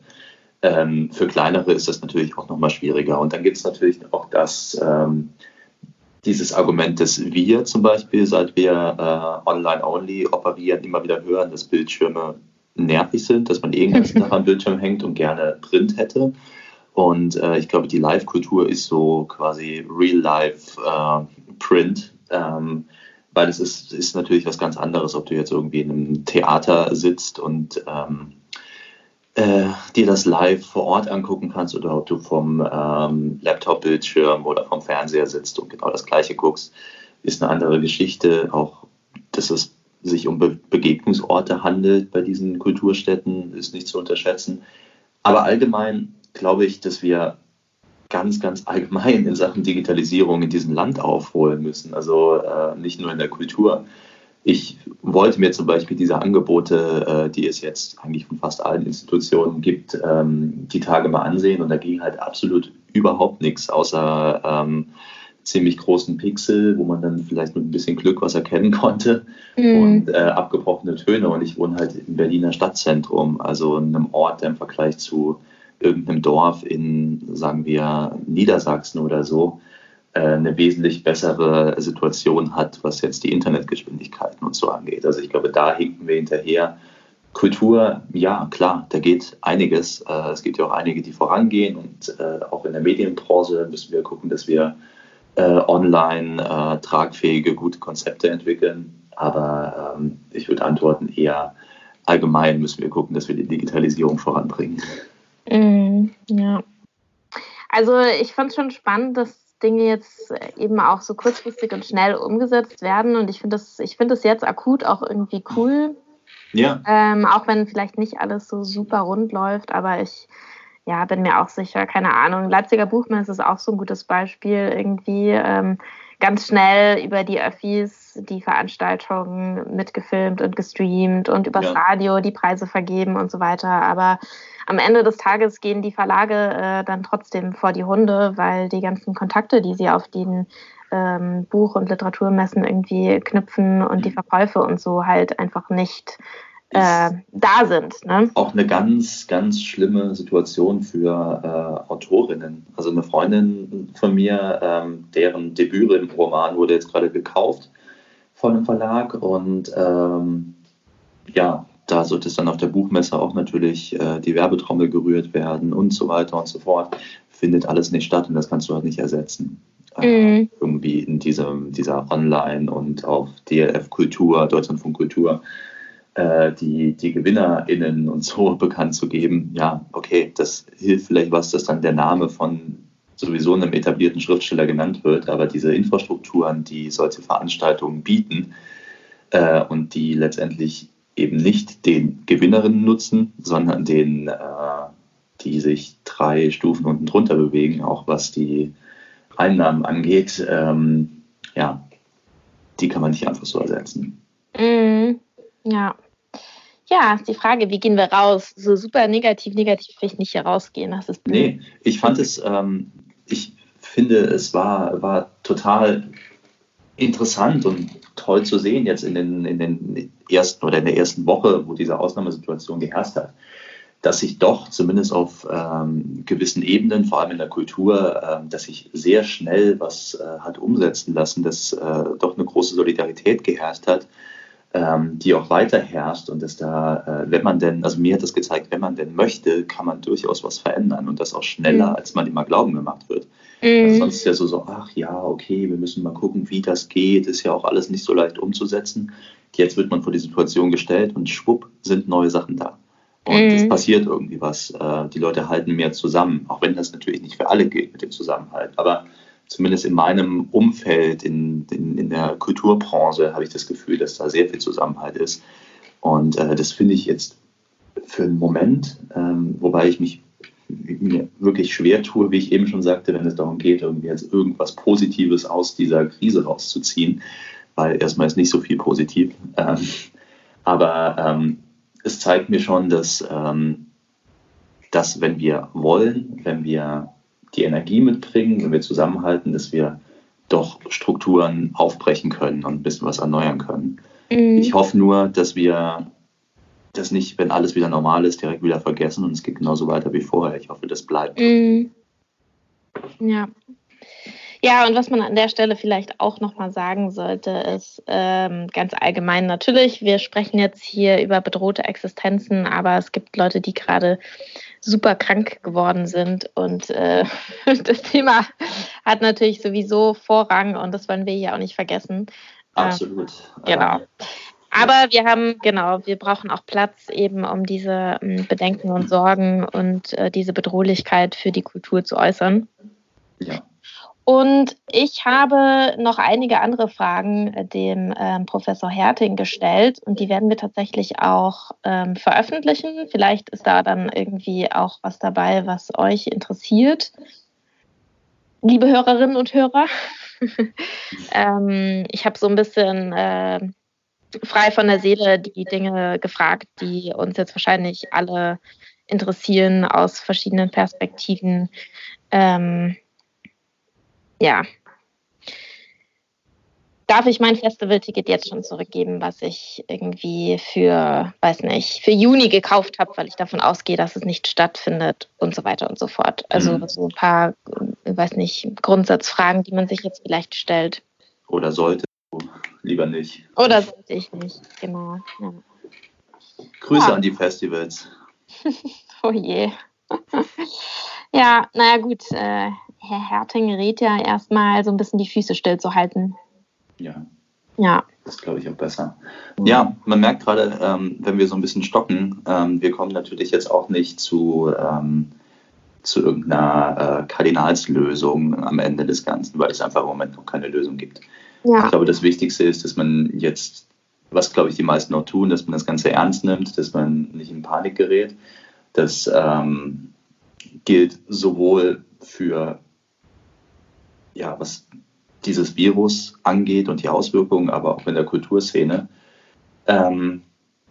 Ähm, für kleinere ist das natürlich auch nochmal schwieriger. Und dann gibt es natürlich auch das, ähm, dieses Argument, dass wir zum Beispiel, seit wir äh, online-only operieren, immer wieder hören, dass Bildschirme nervig sind, dass man ganzen Tag am Bildschirm hängt und gerne Print hätte. Und äh, ich glaube, die Live-Kultur ist so quasi Real-Life-Print, äh, ähm, weil es ist, ist natürlich was ganz anderes, ob du jetzt irgendwie in einem Theater sitzt und ähm, äh, dir das live vor Ort angucken kannst oder ob du vom ähm, Laptop-Bildschirm oder vom Fernseher sitzt und genau das Gleiche guckst, ist eine andere Geschichte. Auch, dass es sich um Be Begegnungsorte handelt bei diesen Kulturstätten, ist nicht zu unterschätzen. Aber allgemein glaube ich, dass wir ganz, ganz allgemein in Sachen Digitalisierung in diesem Land aufholen müssen. Also äh, nicht nur in der Kultur ich wollte mir zum Beispiel diese Angebote, äh, die es jetzt eigentlich von fast allen Institutionen gibt, ähm, die Tage mal ansehen und da ging halt absolut überhaupt nichts, außer ähm, ziemlich großen Pixel, wo man dann vielleicht mit ein bisschen Glück was erkennen konnte mhm. und äh, abgebrochene Töne. Und ich wohne halt im Berliner Stadtzentrum, also in einem Ort, der im Vergleich zu irgendeinem Dorf in, sagen wir, Niedersachsen oder so, eine wesentlich bessere Situation hat, was jetzt die Internetgeschwindigkeiten und so angeht. Also ich glaube, da hinken wir hinterher. Kultur, ja, klar, da geht einiges. Äh, es gibt ja auch einige, die vorangehen und äh, auch in der Medienbranche müssen wir gucken, dass wir online tragfähige, gute Konzepte entwickeln. Aber ähm, ich würde antworten, eher allgemein müssen wir gucken, dass wir die Digitalisierung voranbringen. Mm, ja. Also ich fand es schon spannend, dass Dinge jetzt eben auch so kurzfristig und schnell umgesetzt werden. Und ich finde das, ich finde das jetzt akut auch irgendwie cool. Ja. Ähm, auch wenn vielleicht nicht alles so super rund läuft, aber ich, ja, bin mir auch sicher, keine Ahnung. Leipziger Buchmesse ist auch so ein gutes Beispiel irgendwie. Ähm, ganz schnell über die Öffis die Veranstaltungen mitgefilmt und gestreamt und übers ja. Radio die Preise vergeben und so weiter. Aber am Ende des Tages gehen die Verlage äh, dann trotzdem vor die Hunde, weil die ganzen Kontakte, die sie auf den ähm, Buch- und Literaturmessen irgendwie knüpfen und die mhm. Verkäufe und so halt einfach nicht äh, da sind. Ne? Auch eine ganz, ganz schlimme Situation für äh, Autorinnen. Also eine Freundin von mir, ähm, deren Debütroman wurde jetzt gerade gekauft von einem Verlag und ähm, ja, da sollte es dann auf der Buchmesse auch natürlich äh, die Werbetrommel gerührt werden und so weiter und so fort. Findet alles nicht statt und das kannst du halt nicht ersetzen. Äh, mhm. irgendwie in diesem, dieser Online- und auf DLF Kultur, Deutschlandfunk Kultur, äh, die, die GewinnerInnen und so bekannt zu geben. Ja, okay, das hilft vielleicht was, dass dann der Name von sowieso einem etablierten Schriftsteller genannt wird, aber diese Infrastrukturen, die solche Veranstaltungen bieten äh, und die letztendlich eben nicht den Gewinnerinnen nutzen, sondern den, äh, die sich drei Stufen unten drunter bewegen, auch was die Einnahmen angeht, ähm, ja, die kann man nicht einfach so ersetzen. Mm, ja. Ja, ist die Frage, wie gehen wir raus? So super negativ, negativ will ich nicht hier rausgehen. Das ist nee, ich fand es, ähm, ich finde, es war, war total interessant und toll zu sehen jetzt in den, in den ersten oder in der ersten Woche, wo diese Ausnahmesituation geherrscht hat, dass sich doch zumindest auf ähm, gewissen Ebenen, vor allem in der Kultur, äh, dass sich sehr schnell was äh, hat umsetzen lassen, dass äh, doch eine große Solidarität geherrscht hat, ähm, die auch weiter herrscht und dass da, äh, wenn man denn, also mir hat das gezeigt, wenn man denn möchte, kann man durchaus was verändern und das auch schneller, mhm. als man immer glauben gemacht wird. Mhm. Also sonst ist ja so, so, ach ja, okay, wir müssen mal gucken, wie das geht, ist ja auch alles nicht so leicht umzusetzen. Jetzt wird man vor die Situation gestellt und schwupp sind neue Sachen da. Und mhm. es passiert irgendwie was. Äh, die Leute halten mehr zusammen, auch wenn das natürlich nicht für alle gilt mit dem Zusammenhalt. Aber zumindest in meinem Umfeld, in, in, in der Kulturbranche, habe ich das Gefühl, dass da sehr viel Zusammenhalt ist. Und äh, das finde ich jetzt für einen Moment, ähm, wobei ich mich mir wirklich schwer tue, wie ich eben schon sagte, wenn es darum geht, irgendwie jetzt irgendwas Positives aus dieser Krise rauszuziehen, weil erstmal ist nicht so viel positiv. Ähm, aber ähm, es zeigt mir schon, dass, ähm, dass wenn wir wollen, wenn wir die Energie mitbringen, wenn wir zusammenhalten, dass wir doch Strukturen aufbrechen können und ein bisschen was erneuern können. Mhm. Ich hoffe nur, dass wir das nicht, wenn alles wieder normal ist, direkt wieder vergessen und es geht genauso weiter wie vorher. Ich hoffe, das bleibt. Mhm. Ja. Ja, und was man an der Stelle vielleicht auch nochmal sagen sollte, ist ähm, ganz allgemein natürlich, wir sprechen jetzt hier über bedrohte Existenzen, aber es gibt Leute, die gerade super krank geworden sind und äh, das Thema hat natürlich sowieso Vorrang und das wollen wir hier auch nicht vergessen. Ähm, Absolut. Ähm, genau. Aber wir haben, genau, wir brauchen auch Platz eben, um diese ähm, Bedenken und Sorgen und äh, diese Bedrohlichkeit für die Kultur zu äußern. Ja. Und ich habe noch einige andere Fragen äh, dem ähm, Professor Herting gestellt und die werden wir tatsächlich auch ähm, veröffentlichen. Vielleicht ist da dann irgendwie auch was dabei, was euch interessiert. Liebe Hörerinnen und Hörer, ähm, ich habe so ein bisschen äh, frei von der Seele die Dinge gefragt, die uns jetzt wahrscheinlich alle interessieren aus verschiedenen Perspektiven. Ähm, ja, darf ich mein Festivalticket jetzt schon zurückgeben, was ich irgendwie für, weiß nicht, für Juni gekauft habe, weil ich davon ausgehe, dass es nicht stattfindet und so weiter und so fort. Also mhm. so ein paar, weiß nicht, Grundsatzfragen, die man sich jetzt vielleicht stellt. Oder sollte lieber nicht. Oder sollte ich nicht, genau. Ja. Grüße ja. an die Festivals. oh je. ja, naja gut, äh, Herr Herting rät ja erstmal so ein bisschen die Füße stillzuhalten. Ja. Ja. Das glaube ich auch besser. Ja, man merkt gerade, ähm, wenn wir so ein bisschen stocken, ähm, wir kommen natürlich jetzt auch nicht zu, ähm, zu irgendeiner äh, Kardinalslösung am Ende des Ganzen, weil es einfach im Moment noch keine Lösung gibt. Ja. Ich glaube, das Wichtigste ist, dass man jetzt, was glaube ich die meisten auch tun, dass man das Ganze ernst nimmt, dass man nicht in Panik gerät, dass ähm, gilt sowohl für ja, was dieses Virus angeht und die Auswirkungen, aber auch in der Kulturszene, ähm,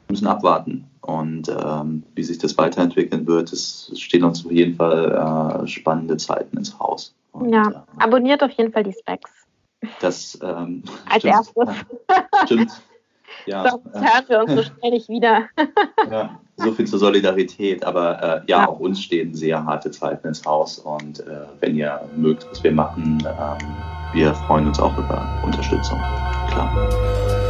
müssen abwarten. Und ähm, wie sich das weiterentwickeln wird, es stehen uns auf jeden Fall äh, spannende Zeiten ins Haus. Und, ja, äh, abonniert auf jeden Fall die Specs. Das ähm, als stimmt, erstes. Stimmt. Ja, Sonst hören wir uns so schnell nicht wieder. ja, so viel zur Solidarität. Aber äh, ja, ja, auch uns stehen sehr harte Zeiten ins Haus. Und äh, wenn ihr mögt, was wir machen, ähm, wir freuen uns auch über Unterstützung. Klar.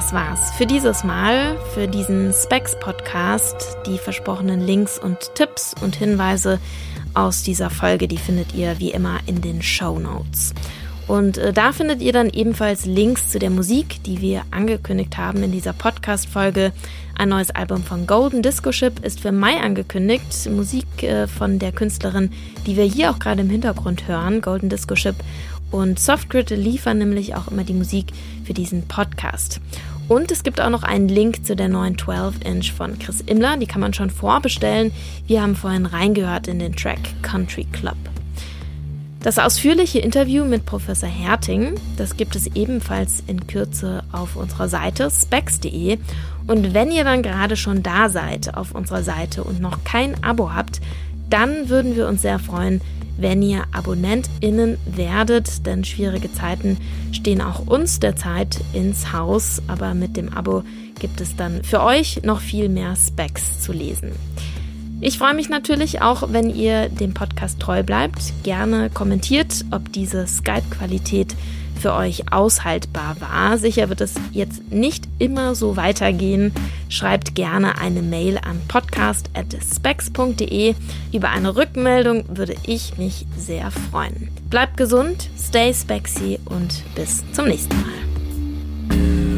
Das war's für dieses Mal, für diesen Specs Podcast. Die versprochenen Links und Tipps und Hinweise aus dieser Folge, die findet ihr wie immer in den Show Notes. Und äh, da findet ihr dann ebenfalls Links zu der Musik, die wir angekündigt haben in dieser Podcast-Folge. Ein neues Album von Golden Disco Ship ist für Mai angekündigt. Musik äh, von der Künstlerin, die wir hier auch gerade im Hintergrund hören, Golden Disco Ship. Und Softgrid liefern nämlich auch immer die Musik für diesen Podcast. Und es gibt auch noch einen Link zu der neuen 12-Inch von Chris Immler. Die kann man schon vorbestellen. Wir haben vorhin reingehört in den Track Country Club. Das ausführliche Interview mit Professor Herting, das gibt es ebenfalls in Kürze auf unserer Seite specs.de. Und wenn ihr dann gerade schon da seid auf unserer Seite und noch kein Abo habt, dann würden wir uns sehr freuen, wenn ihr AbonnentInnen werdet, denn schwierige Zeiten stehen auch uns derzeit ins Haus, aber mit dem Abo gibt es dann für euch noch viel mehr Specs zu lesen. Ich freue mich natürlich auch, wenn ihr dem Podcast treu bleibt. Gerne kommentiert, ob diese Skype-Qualität für euch aushaltbar war. Sicher wird es jetzt nicht immer so weitergehen. Schreibt gerne eine Mail an podcast.specs.de. Über eine Rückmeldung würde ich mich sehr freuen. Bleibt gesund, stay spexy und bis zum nächsten Mal.